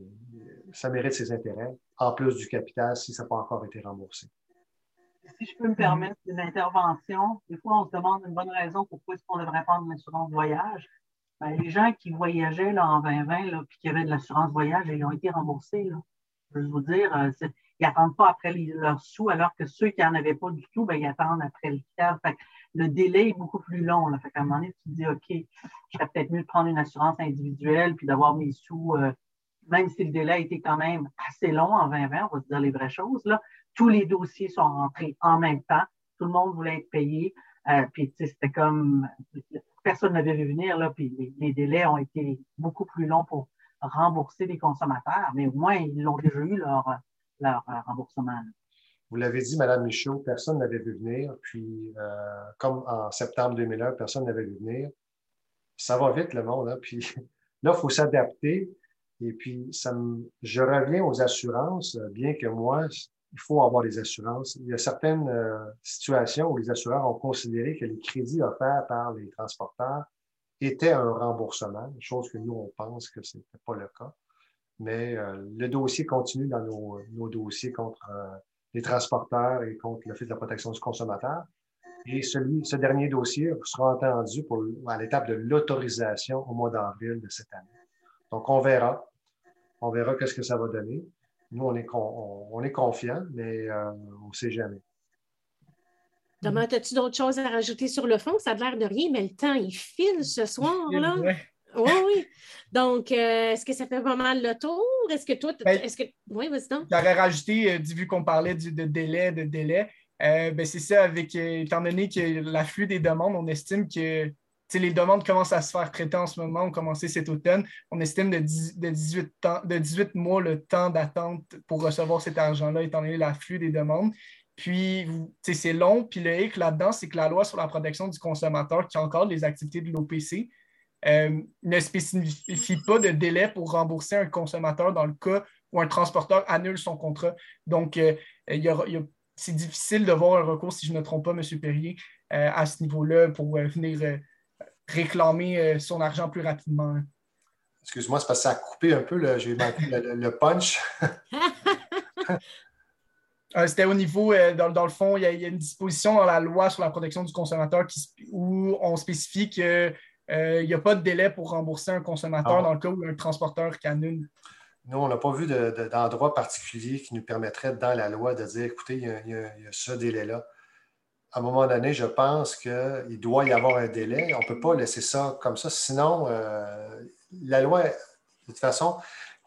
ça mérite ses intérêts, en plus du capital si ça n'a pas encore été remboursé. Si je peux me permettre une intervention, des fois, on se demande une bonne raison pourquoi est-ce qu'on devrait prendre une assurance voyage. Ben, les gens qui voyageaient là, en 2020 là, puis qui avaient de l'assurance voyage, ils ont été remboursés. Je veux vous dire, euh, ils n'attendent pas après leurs sous, alors que ceux qui n'en avaient pas du tout, ben, ils attendent après le cadre. le délai est beaucoup plus long. Là. Fait qu'à un moment donné, tu te dis, OK, je serais peut-être mieux de prendre une assurance individuelle puis d'avoir mes sous, euh, même si le délai a été quand même assez long en 2020, on va se dire les vraies choses. Là. Tous les dossiers sont rentrés en même temps. Tout le monde voulait être payé. Euh, puis, c'était comme personne n'avait vu venir, là, puis les, délais ont été beaucoup plus longs pour rembourser les consommateurs, mais au moins, ils l'ont déjà eu, leur, euh, remboursement. Vous l'avez dit, Mme Michaud, personne n'avait vu venir. Puis, euh, comme en septembre 2001, personne n'avait vu venir. Ça va vite, le monde. Hein? Puis là, il faut s'adapter. Et puis, ça je reviens aux assurances, bien que moi, il faut avoir des assurances. Il y a certaines euh, situations où les assureurs ont considéré que les crédits offerts par les transporteurs étaient un remboursement, chose que nous, on pense que ce n'était pas le cas. Mais euh, le dossier continue dans nos, dossiers contre euh, les transporteurs et contre l'Office de la protection du consommateur. Et celui, ce dernier dossier sera entendu pour, à l'étape de l'autorisation au mois d'avril de cette année. Donc, on verra. On verra qu'est-ce que ça va donner. Nous, on est, on, est confiants, mais euh, on ne sait jamais. Thomas, as-tu d'autres choses à rajouter sur le fond? Ça a l'air de rien, mais le temps, il file ce soir, là. Oui, oui. Donc, euh, est-ce que ça fait vraiment le tour? Est-ce que toi, Ben, est-ce que. Oui, vas-y donc. J'aurais rajouté, euh, vu qu'on parlait du- de délai, de délai, euh, ben, c'est ça, avec, étant donné que l'afflux des demandes, on estime que les demandes commencent à se faire traiter en ce moment, ont commencé cet automne. On estime de, 10 de 18, temps- de 18 mois le temps d'attente pour recevoir cet argent-là, étant donné l'afflux des demandes. Puis, c'est long. Puis le hic là-dedans, c'est que la loi sur la protection du consommateur, qui encadre les activités de l'OPC, euh, ne spécifie pas de délai pour rembourser un consommateur dans le cas où un transporteur annule son contrat. Donc, euh, y c'est difficile de voir un recours, si je ne me trompe pas, M. Perrier, euh, à ce niveau-là pour venir réclamer euh, son argent plus rapidement. Excuse-moi, c'est parce que ça a coupé un peu. J'ai manqué le, punch. Euh, C'était au niveau, euh, dans, dans le fond, il y, a, il y a une disposition dans la loi sur la protection du consommateur qui, où on spécifie qu'il n'y a pas de délai pour rembourser un consommateur Ah. dans le cas où un transporteur annule. Nous, on n'a pas vu de- de- d'endroit particulier qui nous permettrait dans la loi de dire, écoutez, il y a, il y a- il y a ce délai-là. À un moment donné, je pense qu'il doit y avoir un délai. On ne peut pas laisser ça comme ça. Sinon, euh, la loi, de toute façon,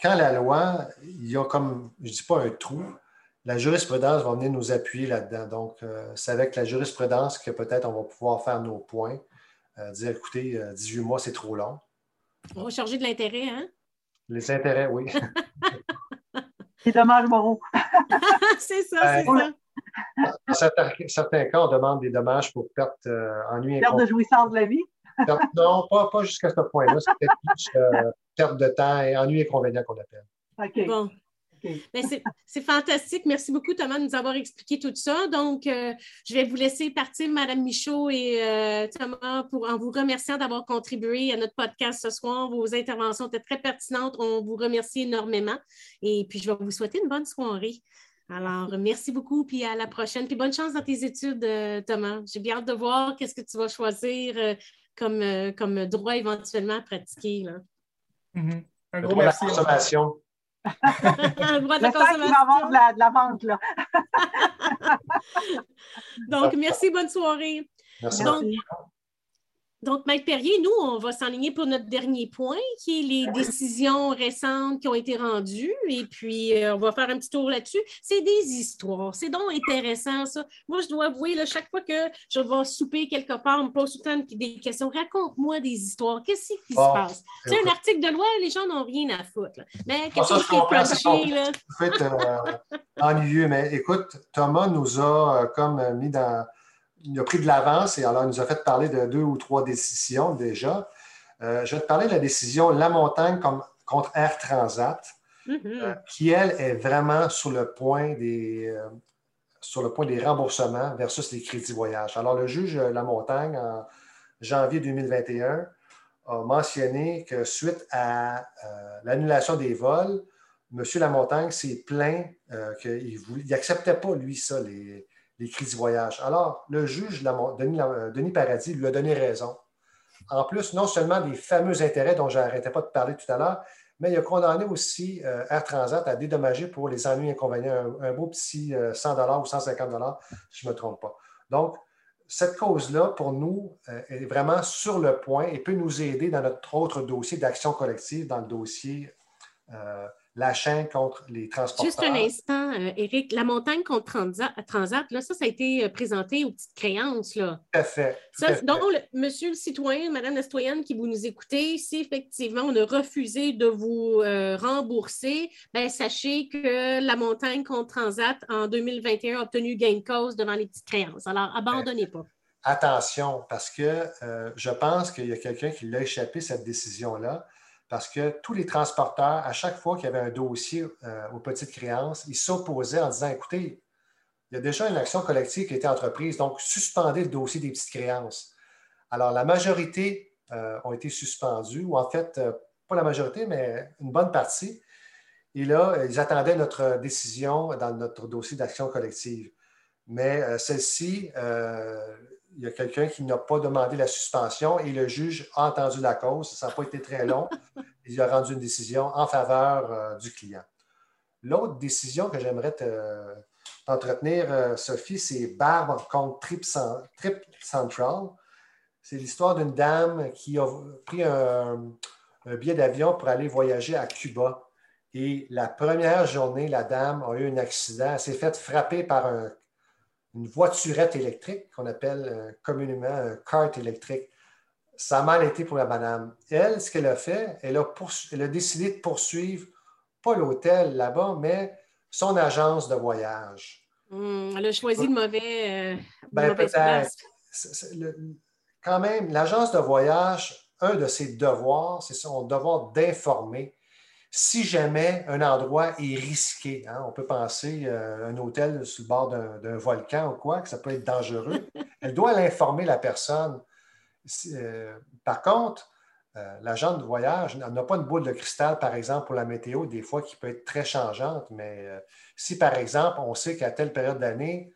quand la loi, il y a comme, je ne dis pas un trou, la jurisprudence va venir nous appuyer là-dedans. Donc, euh, c'est avec la jurisprudence que peut-être on va pouvoir faire nos points, euh, dire, écoutez, euh, 18 mois, c'est trop long. On va charger de l'intérêt, hein? Les intérêts, oui. Les dommages moraux. c'est ça, c'est ça. Dans certains, certains cas, on demande des dommages pour perte, euh, ennui, Perte de jouissance de la vie? Perte- Non, pas, pas jusqu'à ce point-là. C'est peut-être plus euh, perte de temps et ennui inconvénient qu'on appelle. OK. Bon. C'est- c'est fantastique. Merci beaucoup, Thomas, de nous avoir expliqué tout ça. Donc, euh, je vais vous laisser partir, Madame Michaud et euh, Thomas, pour, en vous remerciant d'avoir contribué à notre podcast ce soir. Vos interventions étaient très pertinentes. On vous remercie énormément. Et puis, je vais vous souhaiter une bonne soirée. Alors, merci beaucoup, puis à la prochaine. Puis bonne chance dans tes études, euh, Thomas. J'ai bien hâte de voir qu'est-ce que tu vas choisir euh, comme, euh, comme droit éventuellement à pratiquer. Là. Mhm. Un gros de la merci. consommation. Le droit de la consommation. de la, de la vente, là. Donc, merci, bonne soirée. Merci. Donc, Merci. Donc, Maître Perrier, nous, on va s'enligner pour notre dernier point, qui est les décisions récentes qui ont été rendues. Et puis, euh, on va faire un petit tour là-dessus. C'est des histoires. C'est donc intéressant, ça. Moi, je dois avouer, là, chaque fois que je vais souper quelque part, on me pose tout le temps des questions. Raconte-moi des histoires. Qu'est-ce qui Bon, se passe? Tu sais, un article de loi, les gens n'ont rien à foutre. là. Mais Ah, qu'est-ce ça, je qui est là? Vous faites euh, ennuyeux, mais écoute, Thomas nous a euh, comme mis dans. Il a pris de l'avance et alors il nous a fait parler de deux ou trois décisions déjà. Euh, je vais te parler de la décision La Montagne comme- contre Air Transat. Mhm. euh, qui, elle, est vraiment sur le point des, euh, sur le point des remboursements versus les crédits voyage. Alors, le juge La Montagne, en janvier 2021, a mentionné que suite à l'annulation des vols, M. Lamontagne s'est plaint qu'il n'acceptait pas, lui, ça, les, les crédits voyage. Alors, le juge Lamont- Denis, Paradis lui a donné raison. En plus, non seulement des fameux intérêts dont j'arrêtais pas de parler tout à l'heure, mais il a condamné aussi euh, Air Transat à dédommager pour les ennuis inconvénients, un, beau petit euh, 100 ou 150 si je ne me trompe pas. Donc, cette cause-là, pour nous, euh, est vraiment sur le point et peut nous aider dans notre autre dossier d'action collective, dans le dossier euh, la chaîne contre les transporteurs. Juste un instant, euh, Éric. La montagne contre Transat, Transat, là, ça, ça a été euh, présenté aux petites créances. Là. Tout à fait. tout Ça, à fait. donc, le- monsieur le citoyen, madame la citoyenne qui vous nous écoutez, si effectivement on a refusé de vous euh, rembourser, ben, sachez que la montagne contre Transat en 2021 a obtenu gain de cause devant les petites créances. Alors, abandonnez pas. Attention, parce que euh, je pense qu'il y a quelqu'un qui l'a échappé, cette décision-là, parce que tous les transporteurs, à chaque fois qu'il y avait un dossier euh, aux petites créances, ils s'opposaient en disant, écoutez, il y a déjà une action collective qui a été entreprise, donc suspendez le dossier des petites créances. Alors, la majorité euh, ont été suspendus, ou en fait, euh, pas la majorité, mais une bonne partie. Et là, ils attendaient notre décision dans notre dossier d'action collective. Mais celle-ci, il y a quelqu'un qui n'a pas demandé la suspension et le juge a entendu la cause. Ça n'a pas été très long. Il a rendu une décision en faveur euh, du client. l'autre décision que j'aimerais t'entretenir, euh, Sophie, c'est Barbe contre Trip, Central. C'est l'histoire d'une dame qui a pris un, billet d'avion pour aller voyager à Cuba. Et la première journée, la dame a eu un accident. Elle s'est faite frapper par une voiturette électrique qu'on appelle euh, communément un cart électrique. Ça a mal été pour la madame. Elle, ce qu'elle a fait, elle a, elle a décidé de poursuivre pas l'hôtel là-bas, mais son agence de voyage. Hmm, elle a choisi le mauvais. Euh, ben, peut-être. Quand même, l'agence de voyage, un de ses devoirs, c'est son devoir d'informer si jamais un endroit est risqué. Hein. on peut penser à euh, un hôtel sur le bord d'un volcan ou quoi, que ça peut être dangereux. Elle doit l'informer la personne. Euh, par contre, euh, l'agent de voyage n'a pas une boule de cristal, par exemple, pour la météo, des fois qui peut être très changeante, mais si, par exemple, on sait qu'à telle période d'année,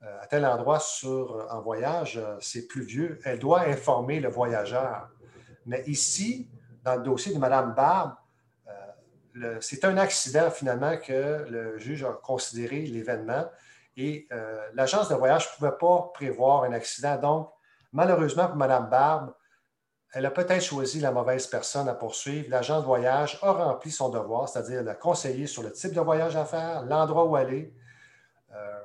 à tel endroit sur, en voyage, c'est pluvieux, elle doit informer le voyageur. Mais ici, dans le dossier de Mme Barbe, c'est un accident finalement que le juge a considéré l'événement et l'agence de voyage ne pouvait pas prévoir un accident. Donc, malheureusement pour Mme Barbe, elle a peut-être choisi la mauvaise personne à poursuivre. L'agent de voyage a rempli son devoir, c'est-à-dire la conseiller sur le type de voyage à faire, l'endroit où aller. Euh,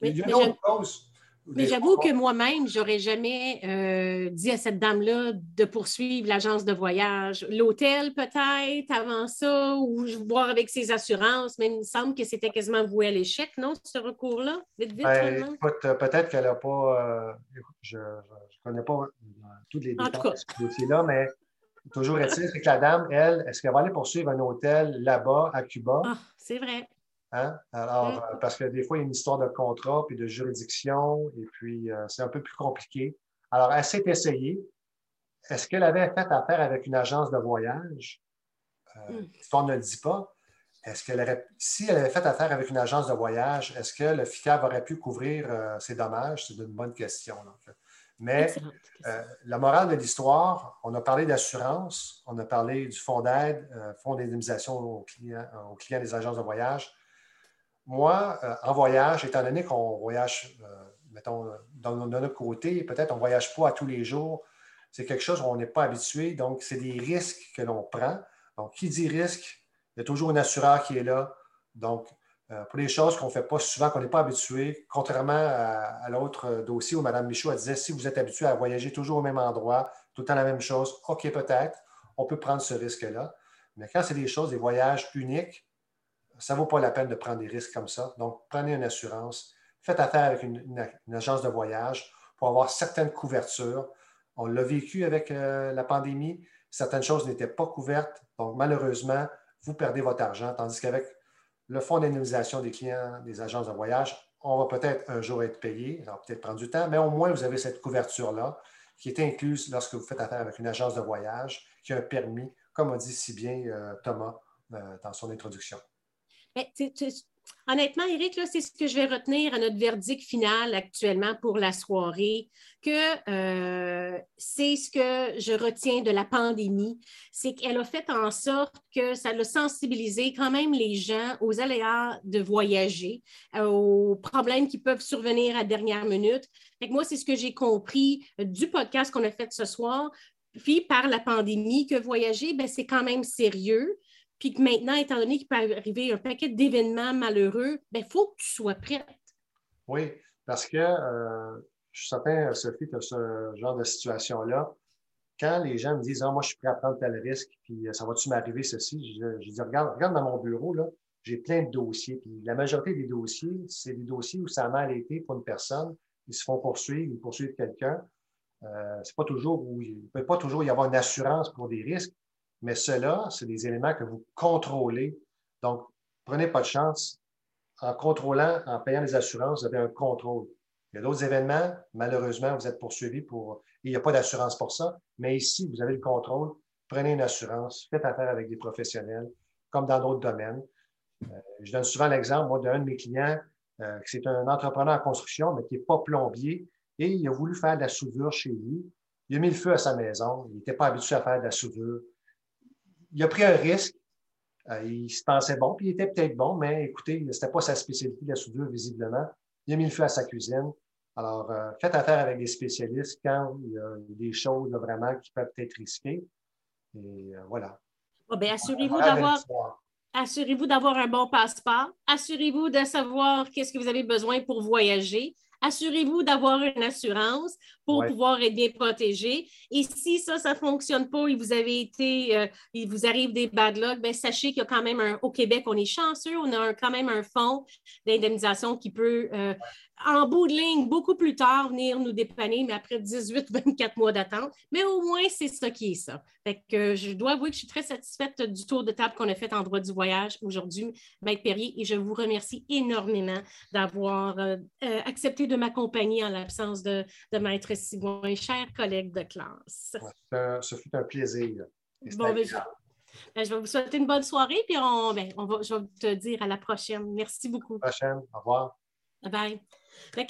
il y a une autre cause mais j'avoue que moi-même, j'aurais jamais euh, dit à cette dame-là de poursuivre l'agence de voyage. L'hôtel, peut-être, avant ça, ou voir avec ses assurances, mais il me semble que c'était quasiment voué à l'échec, non, ce recours-là? Vite, vite, ben, euh, peut-être qu'elle n'a pas. Euh, je ne connais pas tous les détails de ce dossier-là, mais toujours est-il que la dame, elle, est-ce qu'elle va aller poursuivre un hôtel là-bas, à Cuba? Ah, c'est vrai. Hein? Alors, mm. euh, parce que des fois, il y a une histoire de contrat puis de juridiction, et puis euh, c'est un peu plus compliqué. Alors, elle s'est essayée. Est-ce qu'elle avait fait affaire avec une agence de voyage? Euh, mm. On ne le dit pas. Est-ce qu'elle aurait, si elle avait fait affaire avec une agence de voyage, est-ce que le FICAV aurait pu couvrir ses dommages? C'est une bonne question. Mais la morale de l'histoire, on a parlé d'assurance, on a parlé du fonds d'aide, fonds d'indemnisation aux clients, aux clients des agences de voyage moi, euh, en voyage, étant donné qu'on voyage, euh, mettons, dans, notre côté, peut-être on ne voyage pas à tous les jours, c'est quelque chose où on n'est pas habitué, donc c'est des risques que l'on prend. Donc, qui dit risque, il y a toujours un assureur qui est là. Donc, euh, pour les choses qu'on ne fait pas souvent, qu'on n'est pas habitué, contrairement à, l'autre dossier où Mme Michaud disait si vous êtes habitué à voyager toujours au même endroit, tout le temps la même chose, OK, peut-être, on peut prendre ce risque-là. Mais quand c'est des choses, des voyages uniques, ça ne vaut pas la peine de prendre des risques comme ça. Donc, prenez une assurance, faites affaire avec une, agence de voyage pour avoir certaines couvertures. On l'a vécu avec euh, la pandémie. Certaines choses n'étaient pas couvertes. Donc, malheureusement, vous perdez votre argent. Tandis qu'avec le fonds d'indemnisation des clients des agences de voyage, on va peut-être un jour être payé. Ça va peut-être prendre du temps, mais au moins, vous avez cette couverture-là qui est incluse lorsque vous faites affaire avec une agence de voyage qui a un permis, comme a dit si bien euh, Thomas euh, dans son introduction honnêtement, Eric, c'est ce que je vais retenir à notre verdict final actuellement pour la soirée, que euh, c'est ce que je retiens de la pandémie, c'est qu'elle a fait en sorte que ça a sensibilisé quand même les gens aux aléas de voyager, aux problèmes qui peuvent survenir à dernière minute. moi, c'est ce que j'ai compris du podcast qu'on a fait ce soir, puis par la pandémie, que voyager, ben, c'est quand même sérieux puis que maintenant, étant donné qu'il peut arriver un paquet d'événements malheureux, il ben, faut que tu sois prête. Oui, parce que euh, je suis certain, Sophie, que ce genre de situation-là, quand les gens me disent ah, Moi, je suis prêt à prendre tel risque, puis euh, ça va-tu m'arriver ceci? Je, dis regarde, regarde dans mon bureau, là, j'ai plein de dossiers. Puis la majorité des dossiers, c'est des dossiers où ça a mal été pour une personne. Ils se font poursuivre, ils poursuivent quelqu'un. Euh, c'est pas toujours où il ne peut pas toujours y avoir une assurance pour des risques. Mais cela, c'est des éléments que vous contrôlez. Donc, prenez pas de chance. En contrôlant, en payant les assurances, vous avez un contrôle. Il y a d'autres événements, malheureusement, vous êtes poursuivi pour. Il n'y a pas d'assurance pour ça. Mais ici, vous avez le contrôle. Prenez une assurance, faites affaire avec des professionnels, comme dans d'autres domaines. Euh, je donne souvent l'exemple, moi, d'un de mes clients, euh, c'est un entrepreneur en construction, mais qui n'est pas plombier, et il a voulu faire de la soudure chez lui. Il a mis le feu à sa maison. Il n'était pas habitué à faire de la soudure il a pris un risque. Euh, il se pensait bon, puis il était peut-être bon, mais écoutez, ce n'était pas sa spécialité, la soudure, visiblement. Il a mis le feu à sa cuisine. Alors, euh, faites affaire avec des spécialistes quand il y a des choses vraiment qui peuvent être risquées. Et euh, voilà. Oh, ben, assurez-vous d'avoir assurez-vous d'avoir un bon passeport. Assurez-vous de savoir qu'est-ce que vous avez besoin pour voyager. Assurez-vous d'avoir une assurance pour pouvoir être bien protégé. Et si ça, ça ne fonctionne pas et vous avez été, euh, il vous arrive des bad luck, ben, sachez qu'il y a quand même un, au Québec, on est chanceux, on a quand même un fonds d'indemnisation qui peut euh, en bout de ligne, beaucoup plus tard, venir nous dépanner, mais après 18-24 mois d'attente. Mais au moins, c'est ça qui est ça. Fait que je dois avouer que je suis très satisfaite du tour de table qu'on a fait en droit du voyage aujourd'hui, Maître Perrier, et je vous remercie énormément d'avoir euh, euh, accepté de m'accompagner en l'absence de, de Maître Sigouin, cher collègue de classe. ce fut un plaisir. Bon, ben, ben, je, vais vous souhaiter une bonne soirée, puis on, ben, on va, je vais te dire à la prochaine. Merci beaucoup. À la prochaine. Au revoir. Bye bye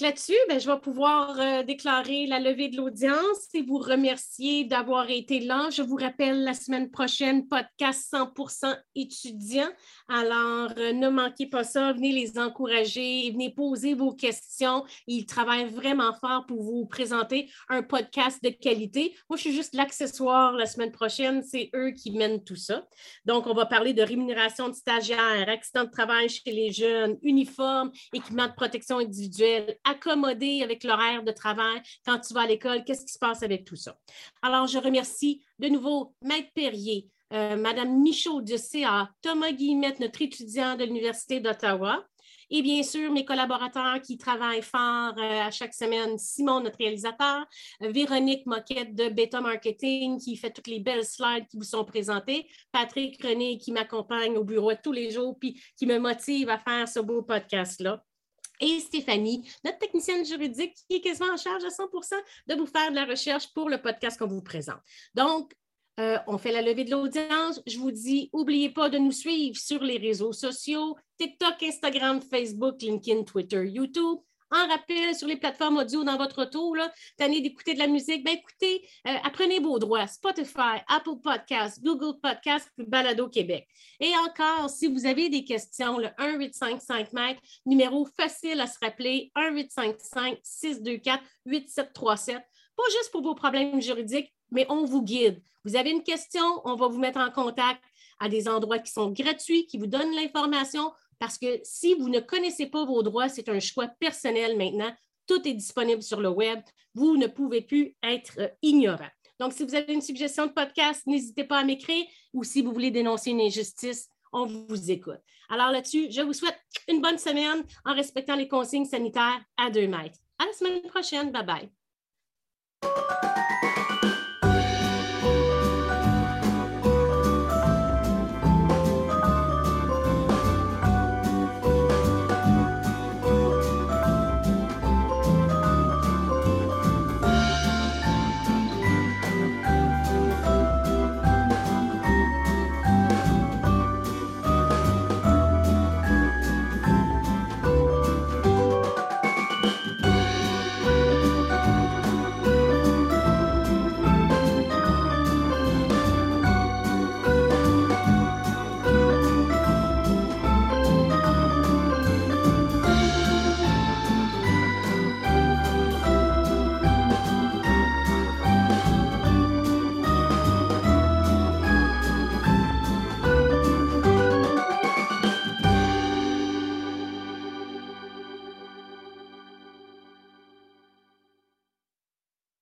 là-dessus, ben, je vais pouvoir euh, déclarer la levée de l'audience et vous remercier d'avoir été là. Je vous rappelle la semaine prochaine, podcast 100% étudiants. Alors, euh, ne manquez pas ça. Venez les encourager, venez poser vos questions. Ils travaillent vraiment fort pour vous présenter un podcast de qualité. Moi, je suis juste l'accessoire la semaine prochaine. C'est eux qui mènent tout ça. Donc, on va parler de rémunération de stagiaires, accidents de travail chez les jeunes, uniformes, équipements de protection individuelle accommoder avec l'horaire de travail quand tu vas à l'école, qu'est-ce qui se passe avec tout ça? Alors, je remercie de nouveau Maître Perrier, euh, Madame Michaud de CA, Thomas Guillemette, notre étudiant de l'Université d'Ottawa, et bien sûr, mes collaborateurs qui travaillent fort euh, à chaque semaine, Simon, notre réalisateur, Véronique Moquette de Beta Marketing qui fait toutes les belles slides qui vous sont présentées, Patrick René qui m'accompagne au bureau tous les jours puis qui me motive à faire ce beau podcast-là et Stéphanie, notre technicienne juridique qui est quasiment en charge à 100% de vous faire de la recherche pour le podcast qu'on vous présente. Donc, euh, on fait la levée de l'audience. Je vous dis, n'oubliez pas de nous suivre sur les réseaux sociaux, TikTok, Instagram, Facebook, LinkedIn, Twitter, YouTube en rappel sur les plateformes audio dans votre auto, là, tanné d'écouter de la musique, ben écoutez, euh, apprenez vos droits, Spotify, Apple Podcasts, Google Podcasts, Balado Québec. Et encore, si vous avez des questions, le 1855 mètres, numéro facile à se rappeler, 1855-624-8737, pas juste pour vos problèmes juridiques, mais on vous guide. Vous avez une question, on va vous mettre en contact à des endroits qui sont gratuits, qui vous donnent l'information parce que si vous ne connaissez pas vos droits, c'est un choix personnel maintenant. Tout est disponible sur le web. Vous ne pouvez plus être euh, ignorant. Donc, si vous avez une suggestion de podcast, n'hésitez pas à m'écrire ou si vous voulez dénoncer une injustice, on vous écoute. Alors là-dessus, je vous souhaite une bonne semaine en respectant les consignes sanitaires à deux mètres. À la semaine prochaine. Bye bye.